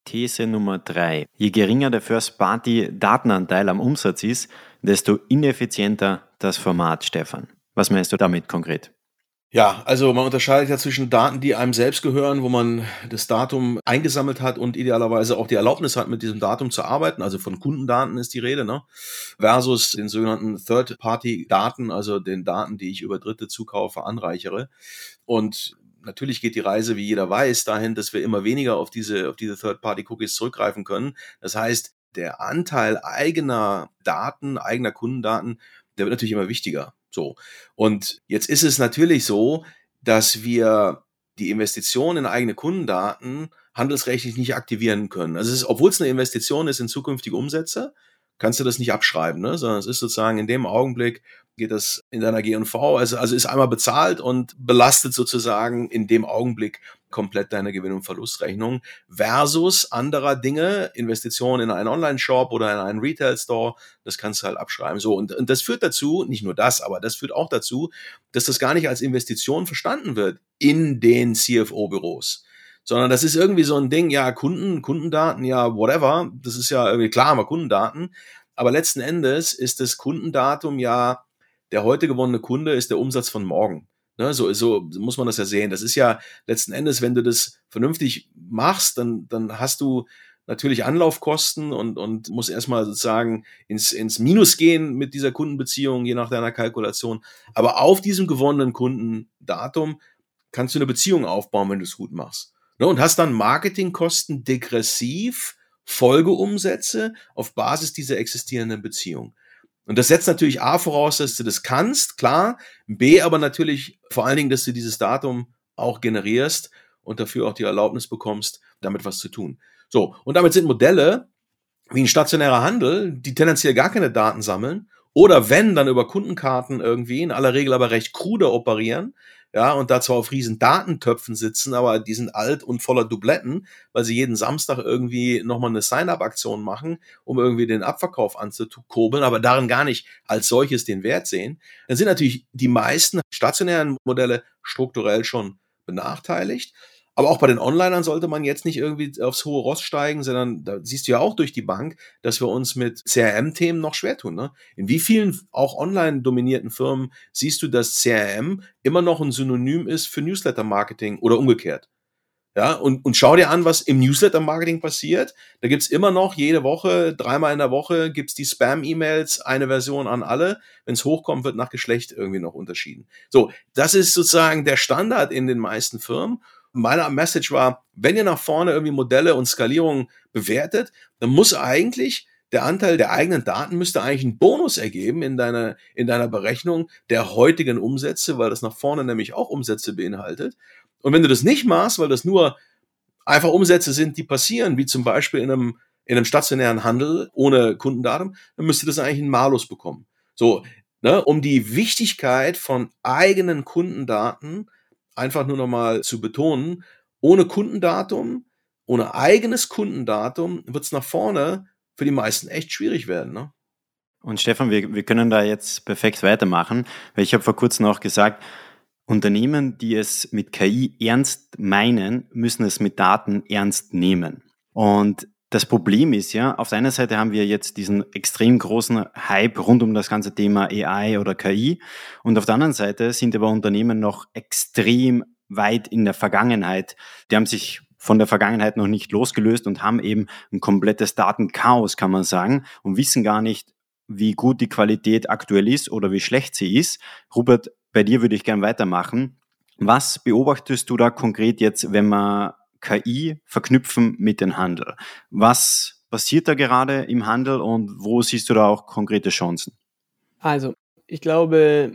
These Nummer drei. Je geringer der First-Party-Datenanteil am Umsatz ist, desto ineffizienter das Format, Stefan. Was meinst du damit konkret? Ja, also man unterscheidet ja zwischen Daten, die einem selbst gehören, wo man das Datum eingesammelt hat und idealerweise auch die Erlaubnis hat, mit diesem Datum zu arbeiten. Also von Kundendaten ist die Rede, ne? Versus den sogenannten Third-Party-Daten, also den Daten, die ich über Dritte zukaufe, anreichere. Und natürlich geht die Reise, wie jeder weiß, dahin, dass wir immer weniger auf diese, auf diese Third-Party-Cookies zurückgreifen können. Das heißt, der Anteil eigener Daten, eigener Kundendaten, der wird natürlich immer wichtiger. So. Und jetzt ist es natürlich so, dass wir die Investition in eigene Kundendaten handelsrechtlich nicht aktivieren können. Also obwohl es eine Investition ist in zukünftige Umsätze, kannst du das nicht abschreiben, ne? sondern es ist sozusagen in dem Augenblick geht das in deiner G&V, also, also ist einmal bezahlt und belastet sozusagen in dem Augenblick komplett deine Gewinn- und Verlustrechnung versus anderer Dinge, Investitionen in einen Online-Shop oder in einen Retail-Store, das kannst du halt abschreiben. So, und, und das führt dazu, nicht nur das, aber das führt auch dazu, dass das gar nicht als Investition verstanden wird in den CFO-Büros sondern das ist irgendwie so ein Ding, ja, Kunden, Kundendaten, ja, whatever, das ist ja irgendwie klar, aber Kundendaten, aber letzten Endes ist das Kundendatum ja, der heute gewonnene Kunde ist der Umsatz von morgen. Ne, so, so muss man das ja sehen. Das ist ja letzten Endes, wenn du das vernünftig machst, dann, dann hast du natürlich Anlaufkosten und, und musst erstmal sozusagen ins, ins Minus gehen mit dieser Kundenbeziehung, je nach deiner Kalkulation. Aber auf diesem gewonnenen Kundendatum kannst du eine Beziehung aufbauen, wenn du es gut machst. Ne, und hast dann Marketingkosten degressiv, Folgeumsätze auf Basis dieser existierenden Beziehung. Und das setzt natürlich A voraus, dass du das kannst, klar. B aber natürlich vor allen Dingen, dass du dieses Datum auch generierst und dafür auch die Erlaubnis bekommst, damit was zu tun. So, und damit sind Modelle wie ein stationärer Handel, die tendenziell gar keine Daten sammeln oder wenn, dann über Kundenkarten irgendwie, in aller Regel aber recht krude operieren, ja, und da zwar auf riesen Datentöpfen sitzen, aber die sind alt und voller Dubletten, weil sie jeden Samstag irgendwie nochmal eine Sign-up-Aktion machen, um irgendwie den Abverkauf anzukurbeln, aber darin gar nicht als solches den Wert sehen, dann sind natürlich die meisten stationären Modelle strukturell schon benachteiligt. Aber auch bei den Onlinern sollte man jetzt nicht irgendwie aufs hohe Ross steigen, sondern da siehst du ja auch durch die Bank, dass wir uns mit CRM-Themen noch schwer tun. Ne? In wie vielen auch online dominierten Firmen siehst du, dass CRM immer noch ein Synonym ist für Newsletter-Marketing oder umgekehrt? Ja, und, und schau dir an, was im Newsletter-Marketing passiert. Da gibt's immer noch jede Woche, dreimal in der Woche, gibt's die Spam-E-Mails, eine Version an alle. Wenn's hochkommt, wird nach Geschlecht irgendwie noch unterschieden. So, das ist sozusagen der Standard in den meisten Firmen meine Message war, wenn ihr nach vorne irgendwie Modelle und Skalierung bewertet, dann muss eigentlich der Anteil der eigenen Daten müsste eigentlich einen Bonus ergeben in deiner, in deiner Berechnung der heutigen Umsätze, weil das nach vorne nämlich auch Umsätze beinhaltet. Und wenn du das nicht machst, weil das nur einfach Umsätze sind, die passieren, wie zum Beispiel in einem, in einem stationären Handel ohne Kundendatum, dann müsste das eigentlich einen Malus bekommen. So, ne, um die Wichtigkeit von eigenen Kundendaten einfach nur nochmal zu betonen, ohne Kundendatum, ohne eigenes Kundendatum wird es nach vorne für die meisten echt schwierig werden. Ne? Und Stefan, wir, wir können da jetzt perfekt weitermachen, weil ich habe vor kurzem auch gesagt, Unternehmen, die es mit KI ernst meinen, müssen es mit Daten ernst nehmen. Und das Problem ist ja, auf der einen Seite haben wir jetzt diesen extrem großen Hype rund um das ganze Thema AI oder KI und auf der anderen Seite sind aber Unternehmen noch extrem weit in der Vergangenheit. Die haben sich von der Vergangenheit noch nicht losgelöst und haben eben ein komplettes Datenchaos, kann man sagen, und wissen gar nicht, wie gut die Qualität aktuell ist oder wie schlecht sie ist. Robert, bei dir würde ich gern weitermachen. Was beobachtest du da konkret jetzt, wenn wir KI verknüpfen mit dem Handel? Was passiert da gerade im Handel und wo siehst du da auch konkrete Chancen? Also, ich glaube,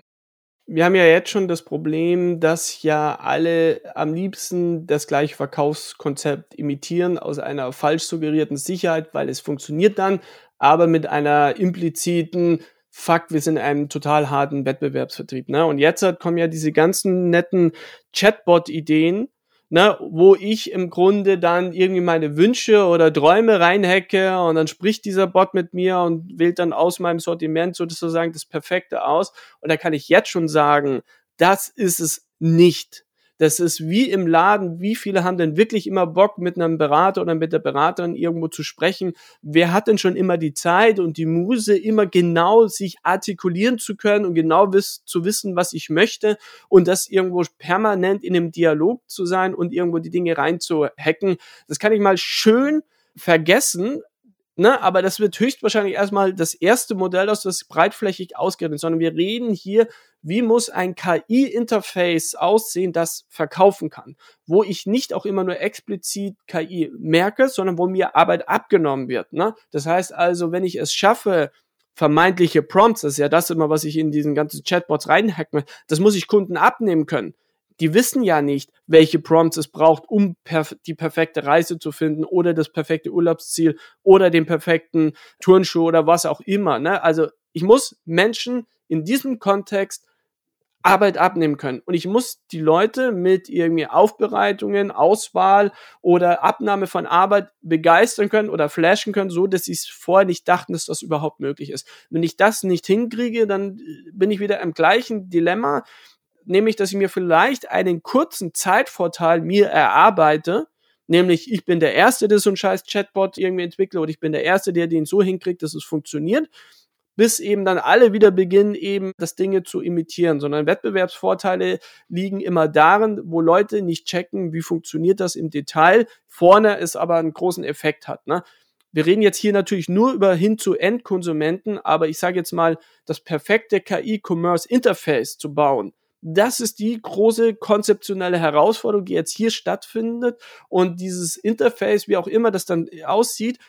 wir haben ja jetzt schon das Problem, dass ja alle am liebsten das gleiche Verkaufskonzept imitieren aus einer falsch suggerierten Sicherheit, weil es funktioniert dann, aber mit einer impliziten Fuck, wir sind in einem total harten Wettbewerbsvertrieb. Ne? Und jetzt kommen ja diese ganzen netten Chatbot-Ideen, ne, wo ich im Grunde dann irgendwie meine Wünsche oder Träume reinhacke und dann spricht dieser Bot mit mir und wählt dann aus meinem Sortiment sozusagen das Perfekte aus. Und da kann ich jetzt schon sagen, das ist es nicht. Das ist wie im Laden. Wie viele haben denn wirklich immer Bock, mit einem Berater oder mit der Beraterin irgendwo zu sprechen? Wer hat denn schon immer die Zeit und die Muse, immer genau sich artikulieren zu können und genau wiss, zu wissen, was ich möchte und das irgendwo permanent in einem Dialog zu sein und irgendwo die Dinge reinzuhacken? Das kann ich mal schön vergessen, Ne, aber das wird höchstwahrscheinlich erstmal das erste Modell aus, das breitflächig ausgerechnet, sondern wir reden hier, wie muss ein KI-Interface aussehen, das verkaufen kann, wo ich nicht auch immer nur explizit KI merke, sondern wo mir Arbeit abgenommen wird. Ne? Das heißt also, wenn ich es schaffe, vermeintliche Prompts, das ist ja das immer, was ich in diesen ganzen Chatbots reinhacken, das muss ich Kunden abnehmen können die wissen ja nicht, welche Prompts es braucht, um perf die perfekte Reise zu finden oder das perfekte Urlaubsziel oder den perfekten Turnschuh oder was auch immer. Ne? Also ich muss Menschen in diesem Kontext Arbeit abnehmen können. Und ich muss die Leute mit irgendwie Aufbereitungen, Auswahl oder Abnahme von Arbeit begeistern können oder flashen können, so dass sie es vorher nicht dachten, dass das überhaupt möglich ist. Wenn ich das nicht hinkriege, dann bin ich wieder im gleichen Dilemma, nämlich, dass ich mir vielleicht einen kurzen Zeitvorteil mir erarbeite, nämlich ich bin der Erste, der so einen scheiß Chatbot irgendwie entwickelt oder ich bin der Erste, der den so hinkriegt, dass es funktioniert, bis eben dann alle wieder beginnen, eben das Dinge zu imitieren, sondern Wettbewerbsvorteile liegen immer darin, wo Leute nicht checken, wie funktioniert das im Detail, vorne es aber einen großen Effekt hat. Ne? Wir reden jetzt hier natürlich nur über hin zu Endkonsumenten, aber ich sage jetzt mal, das perfekte KI-Commerce-Interface zu bauen, das ist die große konzeptionelle Herausforderung, die jetzt hier stattfindet. Und dieses Interface, wie auch immer das dann aussieht,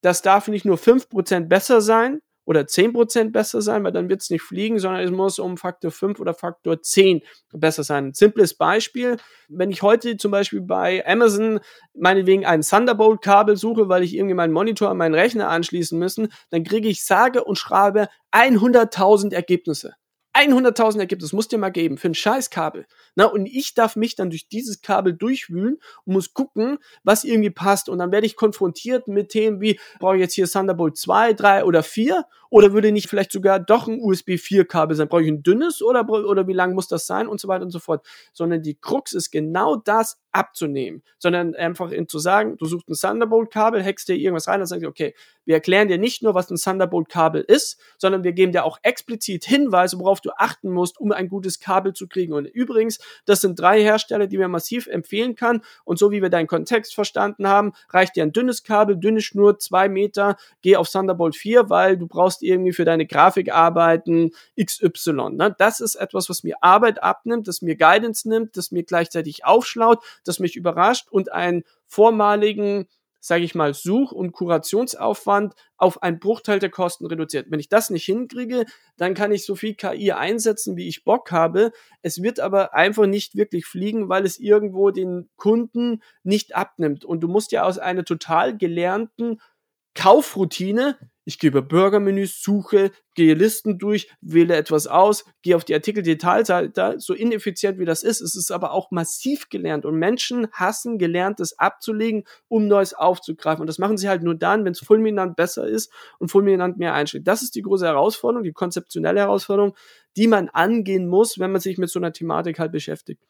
das darf nicht nur fünf Prozent besser sein oder zehn Prozent besser sein, weil dann wird es nicht fliegen, sondern es muss um Faktor fünf oder Faktor zehn besser sein. Ein simples Beispiel, wenn ich heute zum Beispiel bei Amazon meinetwegen ein Thunderbolt-Kabel suche, weil ich irgendwie meinen Monitor an meinen Rechner anschließen müssen, dann kriege ich sage und schreibe 100.000 Ergebnisse. 100.000 Ergebnisse, das musst du dir mal geben, für ein Scheißkabel. Na, und ich darf mich dann durch dieses Kabel durchwühlen und muss gucken, was irgendwie passt. Und dann werde ich konfrontiert mit Themen wie, brauche ich jetzt hier Thunderbolt 2, 3 oder 4? Oder würde nicht vielleicht sogar doch ein USB 4 Kabel sein? Brauche ich ein dünnes oder, oder wie lang muss das sein? Und so weiter und so fort. Sondern die Krux ist genau das abzunehmen. Sondern einfach in zu sagen, du suchst ein Thunderbolt Kabel, hackst dir irgendwas rein und sagst, okay, wir erklären dir nicht nur, was ein Thunderbolt Kabel ist, sondern wir geben dir auch explizit Hinweise, worauf du achten musst, um ein gutes Kabel zu kriegen. Und übrigens, das sind drei Hersteller, die wir massiv empfehlen kann. Und so wie wir deinen Kontext verstanden haben, reicht dir ein dünnes Kabel, dünne Schnur, zwei Meter, geh auf Thunderbolt 4, weil du brauchst irgendwie für deine Grafikarbeiten XY. Ne? Das ist etwas, was mir Arbeit abnimmt, das mir Guidance nimmt, das mir gleichzeitig aufschlaut, das mich überrascht und einen vormaligen sage ich mal, Such- und Kurationsaufwand auf einen Bruchteil der Kosten reduziert. Wenn ich das nicht hinkriege, dann kann ich so viel KI einsetzen, wie ich Bock habe. Es wird aber einfach nicht wirklich fliegen, weil es irgendwo den Kunden nicht abnimmt. Und du musst ja aus einer total gelernten Kaufroutine Ich gehe über Burgermenüs, suche, gehe Listen durch, wähle etwas aus, gehe auf die Artikeldetailseite. So ineffizient wie das ist, es ist aber auch massiv gelernt. Und Menschen hassen gelernt, das abzulegen, um Neues aufzugreifen. Und das machen sie halt nur dann, wenn es fulminant besser ist und fulminant mehr einschlägt. Das ist die große Herausforderung, die konzeptionelle Herausforderung, die man angehen muss, wenn man sich mit so einer Thematik halt beschäftigt.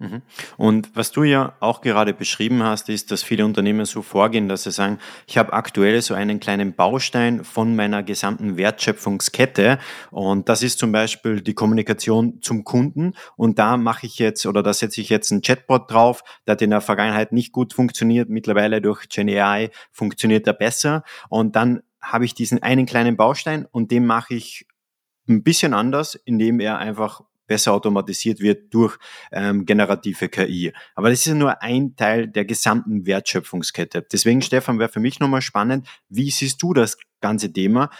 Mhm. Und was du ja auch gerade beschrieben hast, ist, dass viele Unternehmen so vorgehen, dass sie sagen, ich habe aktuell so einen kleinen Baustein von meiner gesamten Wertschöpfungskette. Und das ist zum Beispiel die Kommunikation zum Kunden. Und da mache ich jetzt oder da setze ich jetzt einen Chatbot drauf, der hat in der Vergangenheit nicht gut funktioniert, mittlerweile durch GenAI funktioniert er besser. Und dann habe ich diesen einen kleinen Baustein und den mache ich ein bisschen anders, indem er einfach besser automatisiert wird durch ähm, generative KI. Aber das ist nur ein Teil der gesamten Wertschöpfungskette. Deswegen, Stefan, wäre für mich nochmal spannend, wie siehst du das ganze Thema?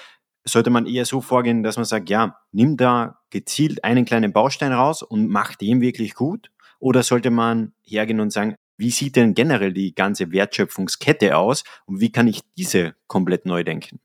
Sollte man eher so vorgehen, dass man sagt, ja, nimm da gezielt einen kleinen Baustein raus und mach den wirklich gut? Oder sollte man hergehen und sagen, wie sieht denn generell die ganze Wertschöpfungskette aus und wie kann ich diese komplett neu denken?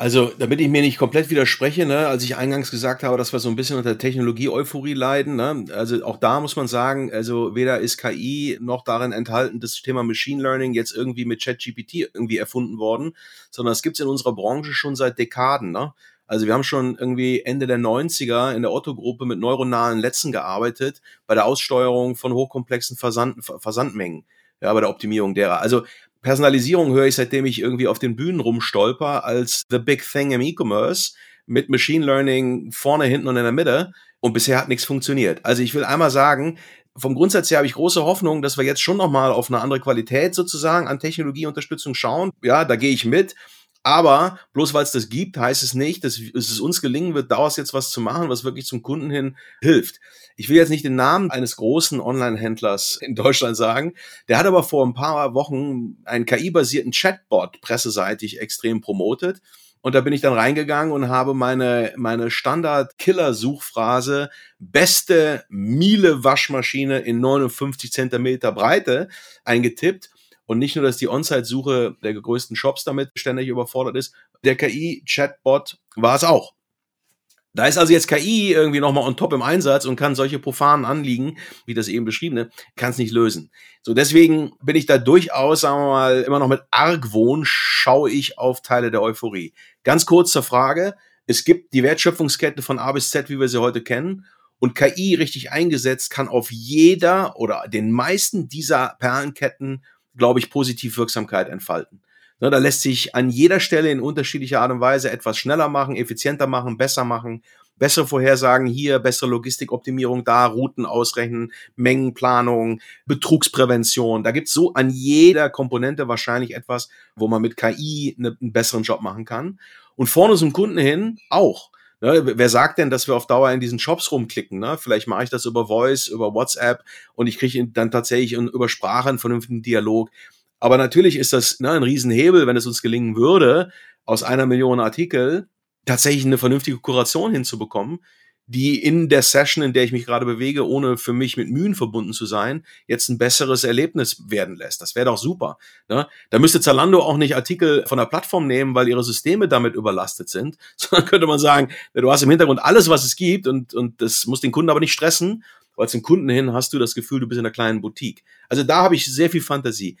Also, damit ich mir nicht komplett widerspreche, ne, als ich eingangs gesagt habe, dass wir so ein bisschen unter Technologie-Euphorie leiden, ne, also auch da muss man sagen, also weder ist KI noch darin enthalten das Thema Machine Learning jetzt irgendwie mit ChatGPT irgendwie erfunden worden, sondern es gibt's in unserer Branche schon seit Dekaden, ne. Also wir haben schon irgendwie Ende der 90er in der Otto-Gruppe mit neuronalen Netzen gearbeitet, bei der Aussteuerung von hochkomplexen Versand, Versandmengen, ja, bei der Optimierung derer. Also Personalisierung höre ich, seitdem ich irgendwie auf den Bühnen rumstolper, als the big thing im E-Commerce mit Machine Learning vorne, hinten und in der Mitte. Und bisher hat nichts funktioniert. Also ich will einmal sagen, vom Grundsatz her habe ich große Hoffnung, dass wir jetzt schon nochmal auf eine andere Qualität sozusagen an Technologieunterstützung schauen. Ja, da gehe ich mit. Aber bloß weil es das gibt, heißt es nicht, dass es uns gelingen wird, daraus jetzt was zu machen, was wirklich zum Kunden hin hilft. Ich will jetzt nicht den Namen eines großen Online-Händlers in Deutschland sagen. Der hat aber vor ein paar Wochen einen KI-basierten Chatbot presseseitig extrem promotet. Und da bin ich dann reingegangen und habe meine, meine Standard-Killer-Suchphrase beste Miele-Waschmaschine in 59 Zentimeter Breite eingetippt und nicht nur, dass die On-Site-Suche der größten Shops damit ständig überfordert ist, der KI-Chatbot war es auch. Da ist also jetzt KI irgendwie nochmal on top im Einsatz und kann solche profanen Anliegen, wie das eben beschriebene, kann es nicht lösen. So, deswegen bin ich da durchaus, sagen wir mal, immer noch mit Argwohn schaue ich auf Teile der Euphorie. Ganz kurz zur Frage. Es gibt die Wertschöpfungskette von A bis Z, wie wir sie heute kennen. Und KI richtig eingesetzt kann auf jeder oder den meisten dieser Perlenketten glaube ich, positiv Wirksamkeit entfalten. Ne, da lässt sich an jeder Stelle in unterschiedlicher Art und Weise etwas schneller machen, effizienter machen, besser machen, bessere Vorhersagen hier, bessere Logistikoptimierung da, Routen ausrechnen, Mengenplanung, Betrugsprävention. Da gibt's so an jeder Komponente wahrscheinlich etwas, wo man mit KI ne, einen besseren Job machen kann. Und vorne zum Kunden hin auch. Ne, wer sagt denn, dass wir auf Dauer in diesen Shops rumklicken? Ne? Vielleicht mache ich das über Voice, über WhatsApp und ich kriege dann tatsächlich über Sprache einen vernünftigen Dialog. Aber natürlich ist das ne, ein Riesenhebel, wenn es uns gelingen würde, aus einer Million Artikel tatsächlich eine vernünftige Kuration hinzubekommen, die in der Session, in der ich mich gerade bewege, ohne für mich mit Mühen verbunden zu sein, jetzt ein besseres Erlebnis werden lässt. Das wäre doch super. Ne? Da müsste Zalando auch nicht Artikel von der Plattform nehmen, weil ihre Systeme damit überlastet sind, [LAUGHS] sondern könnte man sagen, du hast im Hintergrund alles, was es gibt und, und das muss den Kunden aber nicht stressen, weil zum Kunden hin hast du das Gefühl, du bist in einer kleinen Boutique. Also da habe ich sehr viel Fantasie.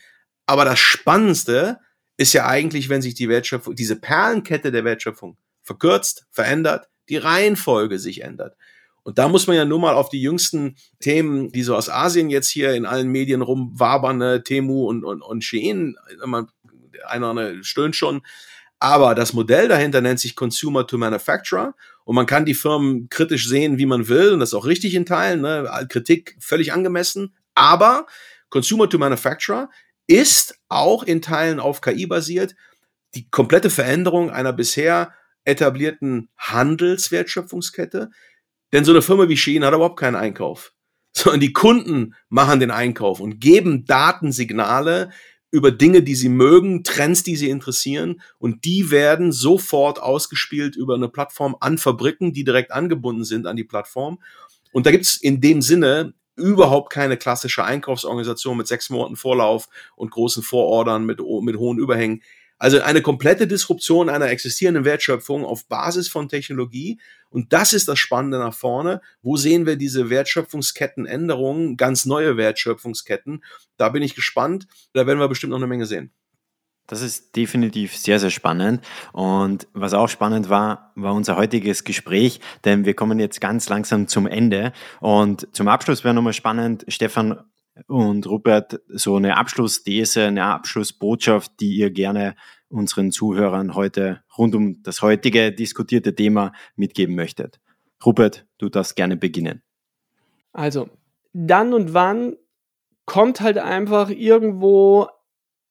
Aber das Spannendste ist ja eigentlich, wenn sich die Wertschöpfung, diese Perlenkette der Wertschöpfung verkürzt, verändert, die Reihenfolge sich ändert. Und da muss man ja nur mal auf die jüngsten Themen, die so aus Asien jetzt hier in allen Medien rumwabern, ne, Temu und, und, und Shein, einer ne, stöhnt schon. Aber das Modell dahinter nennt sich Consumer to Manufacturer und man kann die Firmen kritisch sehen, wie man will und das ist auch richtig in Teilen, ne? Kritik völlig angemessen. Aber Consumer to Manufacturer ist auch in Teilen auf KI basiert. Die komplette Veränderung einer bisher etablierten Handelswertschöpfungskette. Denn so eine Firma wie Shein hat überhaupt keinen Einkauf. [LAUGHS] Sondern die Kunden machen den Einkauf und geben Datensignale über Dinge, die sie mögen, Trends, die sie interessieren. Und die werden sofort ausgespielt über eine Plattform an Fabriken, die direkt angebunden sind an die Plattform. Und da gibt's in dem Sinne überhaupt keine klassische Einkaufsorganisation mit sechs Monaten Vorlauf und großen Vorordern mit, mit hohen Überhängen. Also eine komplette Disruption einer existierenden Wertschöpfung auf Basis von Technologie. Und das ist das Spannende nach vorne. Wo sehen wir diese Wertschöpfungskettenänderungen, ganz neue Wertschöpfungsketten? Da bin ich gespannt. Da werden wir bestimmt noch eine Menge sehen. Das ist definitiv sehr, sehr spannend. Und was auch spannend war, war unser heutiges Gespräch, denn wir kommen jetzt ganz langsam zum Ende. Und zum Abschluss wäre nochmal spannend, Stefan und Rupert, so eine Abschlussthese, eine Abschlussbotschaft, die ihr gerne unseren Zuhörern heute rund um das heutige diskutierte Thema mitgeben möchtet. Rupert, du darfst gerne beginnen. Also, dann und wann kommt halt einfach irgendwo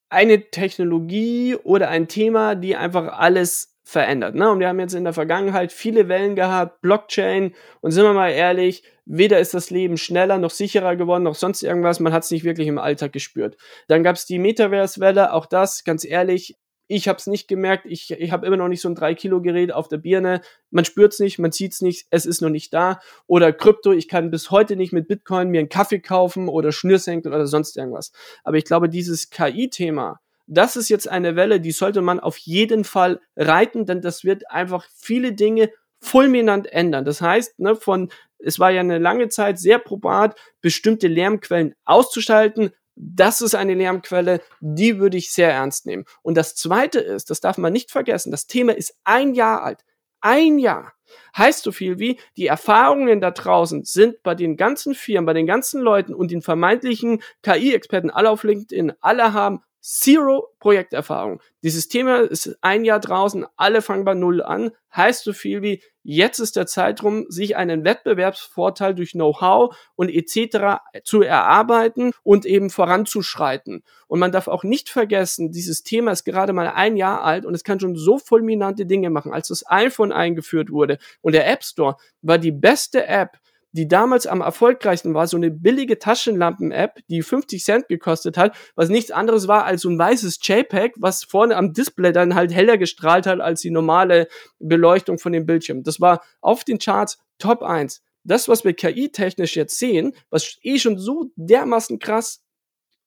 eine Technologie oder ein Thema, die einfach alles verändert. Ne? Und wir haben jetzt in der Vergangenheit viele Wellen gehabt, Blockchain, und sind wir mal ehrlich, weder ist das Leben schneller noch sicherer geworden, noch sonst irgendwas, man hat es nicht wirklich im Alltag gespürt. Dann gab es die Metaverse-Welle, auch das, ganz ehrlich, ich habe es nicht gemerkt. Ich, ich habe immer noch nicht so ein 3-Kilo-Gerät auf der Birne. Man spürt es nicht, man sieht es nicht, es ist noch nicht da. Oder Krypto, ich kann bis heute nicht mit Bitcoin mir einen Kaffee kaufen oder Schnürsenkel oder sonst irgendwas. Aber ich glaube, dieses KI-Thema, das ist jetzt eine Welle, die sollte man auf jeden Fall reiten, denn das wird einfach viele Dinge fulminant ändern. Das heißt, ne, von es war ja eine lange Zeit sehr probat, bestimmte Lärmquellen auszuschalten, das ist eine Lärmquelle, die würde ich sehr ernst nehmen. Und das Zweite ist, das darf man nicht vergessen, das Thema ist ein Jahr alt. Ein Jahr. Heißt so viel wie, die Erfahrungen da draußen sind bei den ganzen Firmen, bei den ganzen Leuten und den vermeintlichen KI-Experten alle auf LinkedIn, alle haben Zero Projekterfahrung. Dieses Thema ist ein Jahr draußen, alle fangen bei Null an. Heißt so viel wie, jetzt ist der Zeitraum, sich einen Wettbewerbsvorteil durch Know-how und etc. zu erarbeiten und eben voranzuschreiten. Und man darf auch nicht vergessen, dieses Thema ist gerade mal ein Jahr alt und es kann schon so fulminante Dinge machen. Als das iPhone eingeführt wurde und der App Store war die beste App, die damals am erfolgreichsten war, so eine billige Taschenlampen-App, die 50 Cent gekostet hat, was nichts anderes war als so ein weißes JPEG, was vorne am Display dann halt heller gestrahlt hat als die normale Beleuchtung von dem Bildschirm. Das war auf den Charts Top 1. Das, was wir KI-technisch jetzt sehen, was eh schon so dermaßen krass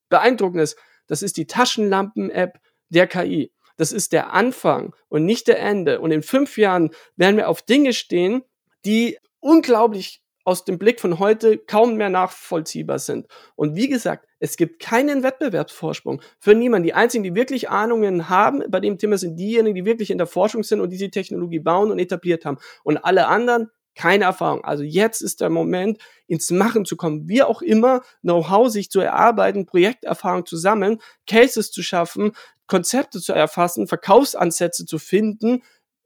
beeindruckend ist, das ist die Taschenlampen-App der KI. Das ist der Anfang und nicht der Ende. Und in fünf Jahren werden wir auf Dinge stehen, die unglaublich aus dem Blick von heute kaum mehr nachvollziehbar sind. Und wie gesagt, es gibt keinen Wettbewerbsvorsprung für niemanden. Die einzigen, die wirklich Ahnungen haben bei dem Thema, sind diejenigen, die wirklich in der Forschung sind und diese Technologie bauen und etabliert haben. Und alle anderen keine Erfahrung. Also jetzt ist der Moment, ins Machen zu kommen. Wie auch immer, Know-how sich zu erarbeiten, Projekterfahrung zu sammeln, Cases zu schaffen, Konzepte zu erfassen, Verkaufsansätze zu finden,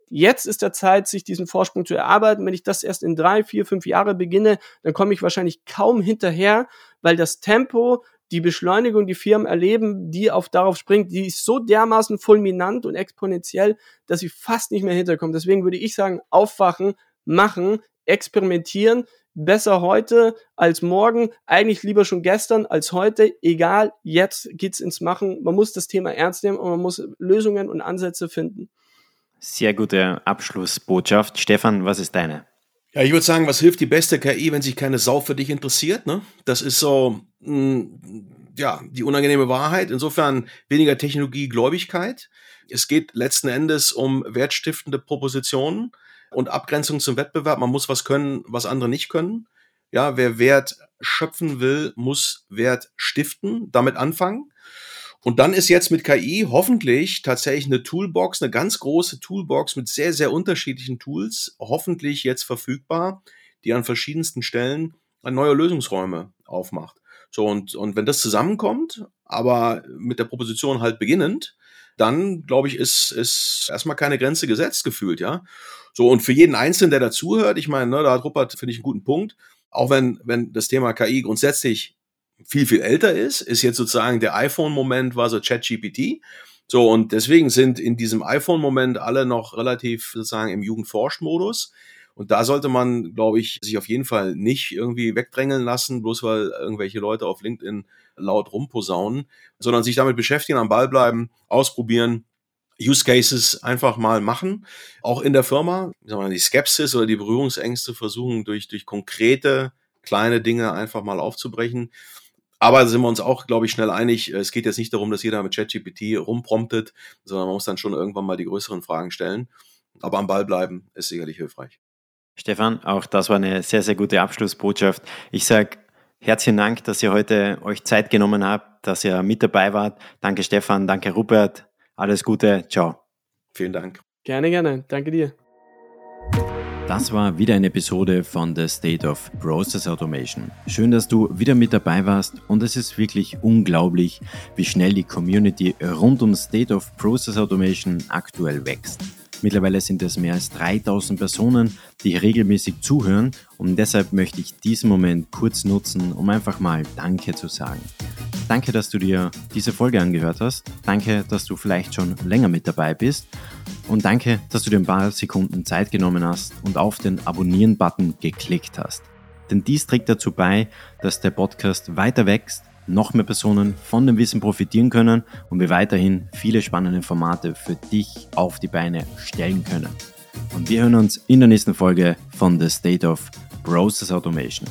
Jetzt ist der Zeit, sich diesen Vorsprung zu erarbeiten. Wenn ich das erst in drei, vier, fünf Jahre beginne, dann komme ich wahrscheinlich kaum hinterher, weil das Tempo, die Beschleunigung, die Firmen erleben, die auf darauf springt, die ist so dermaßen fulminant und exponentiell, dass sie fast nicht mehr hinterkommen. Deswegen würde ich sagen, aufwachen, machen, experimentieren, besser heute als morgen, eigentlich lieber schon gestern als heute, egal, jetzt geht's ins Machen. Man muss das Thema ernst nehmen und man muss Lösungen und Ansätze finden. Sehr gute Abschlussbotschaft. Stefan, was ist deine? Ja, ich würde sagen, was hilft die beste KI, wenn sich keine Sau für dich interessiert? Ne? Das ist so, mh, hm, ja, die unangenehme Wahrheit. Insofern weniger Technologiegläubigkeit. Es geht letzten Endes um wertstiftende Propositionen und Abgrenzung zum Wettbewerb. Man muss was können, was andere nicht können. Ja, wer Wert schöpfen will, muss Wert stiften, damit anfangen. Und dann ist jetzt mit KI hoffentlich tatsächlich eine Toolbox, eine ganz große Toolbox mit sehr, sehr unterschiedlichen Tools, hoffentlich jetzt verfügbar, die an verschiedensten Stellen neue Lösungsräume aufmacht. So, und, und wenn das zusammenkommt, aber mit der Proposition halt beginnend, dann glaube ich, ist, ist erstmal keine Grenze gesetzt gefühlt, ja. So, und für jeden Einzelnen, der dazuhört, ich meine, ne, da hat Rupert, finde ich, einen guten Punkt. Auch wenn, wenn das Thema KI grundsätzlich viel, viel älter ist, ist jetzt sozusagen der iPhone-Moment war so ChatGPT. So, und deswegen sind in diesem iPhone-Moment alle noch relativ sozusagen im Jugendforscht-Modus. Und da sollte man, glaube ich, sich auf jeden Fall nicht irgendwie wegdrängeln lassen, bloß weil irgendwelche Leute auf LinkedIn laut rumposaunen, sondern sich damit beschäftigen, am Ball bleiben, ausprobieren, Use Cases einfach mal machen. Auch in der Firma, sagen wir, die Skepsis oder die Berührungsängste versuchen durch, durch konkrete kleine Dinge einfach mal aufzubrechen Aber sind wir uns auch, glaube ich, schnell einig, es geht jetzt nicht darum, dass jeder mit ChatGPT rumpromptet, sondern man muss dann schon irgendwann mal die größeren Fragen stellen. Aber am Ball bleiben ist sicherlich hilfreich. Stefan, auch das war eine sehr, sehr gute Abschlussbotschaft. Ich sage herzlichen Dank, dass ihr heute euch Zeit genommen habt, dass ihr mit dabei wart. Danke Stefan, danke Rupert. Alles Gute, ciao. Vielen Dank. Gerne, gerne. Danke dir. Das war wieder eine Episode von The State of Process Automation. Schön, dass du wieder mit dabei warst und es ist wirklich unglaublich, wie schnell die Community rund um State of Process Automation aktuell wächst. Mittlerweile sind es mehr als 3000 Personen, die regelmäßig zuhören und deshalb möchte ich diesen Moment kurz nutzen, um einfach mal Danke zu sagen. Danke, dass du dir diese Folge angehört hast. Danke, dass du vielleicht schon länger mit dabei bist. Und danke, dass du dir ein paar Sekunden Zeit genommen hast und auf den Abonnieren-Button geklickt hast. Denn dies trägt dazu bei, dass der Podcast weiter wächst noch mehr Personen von dem Wissen profitieren können und wir weiterhin viele spannende Formate für dich auf die Beine stellen können. Und wir hören uns in der nächsten Folge von The State of Process Automation.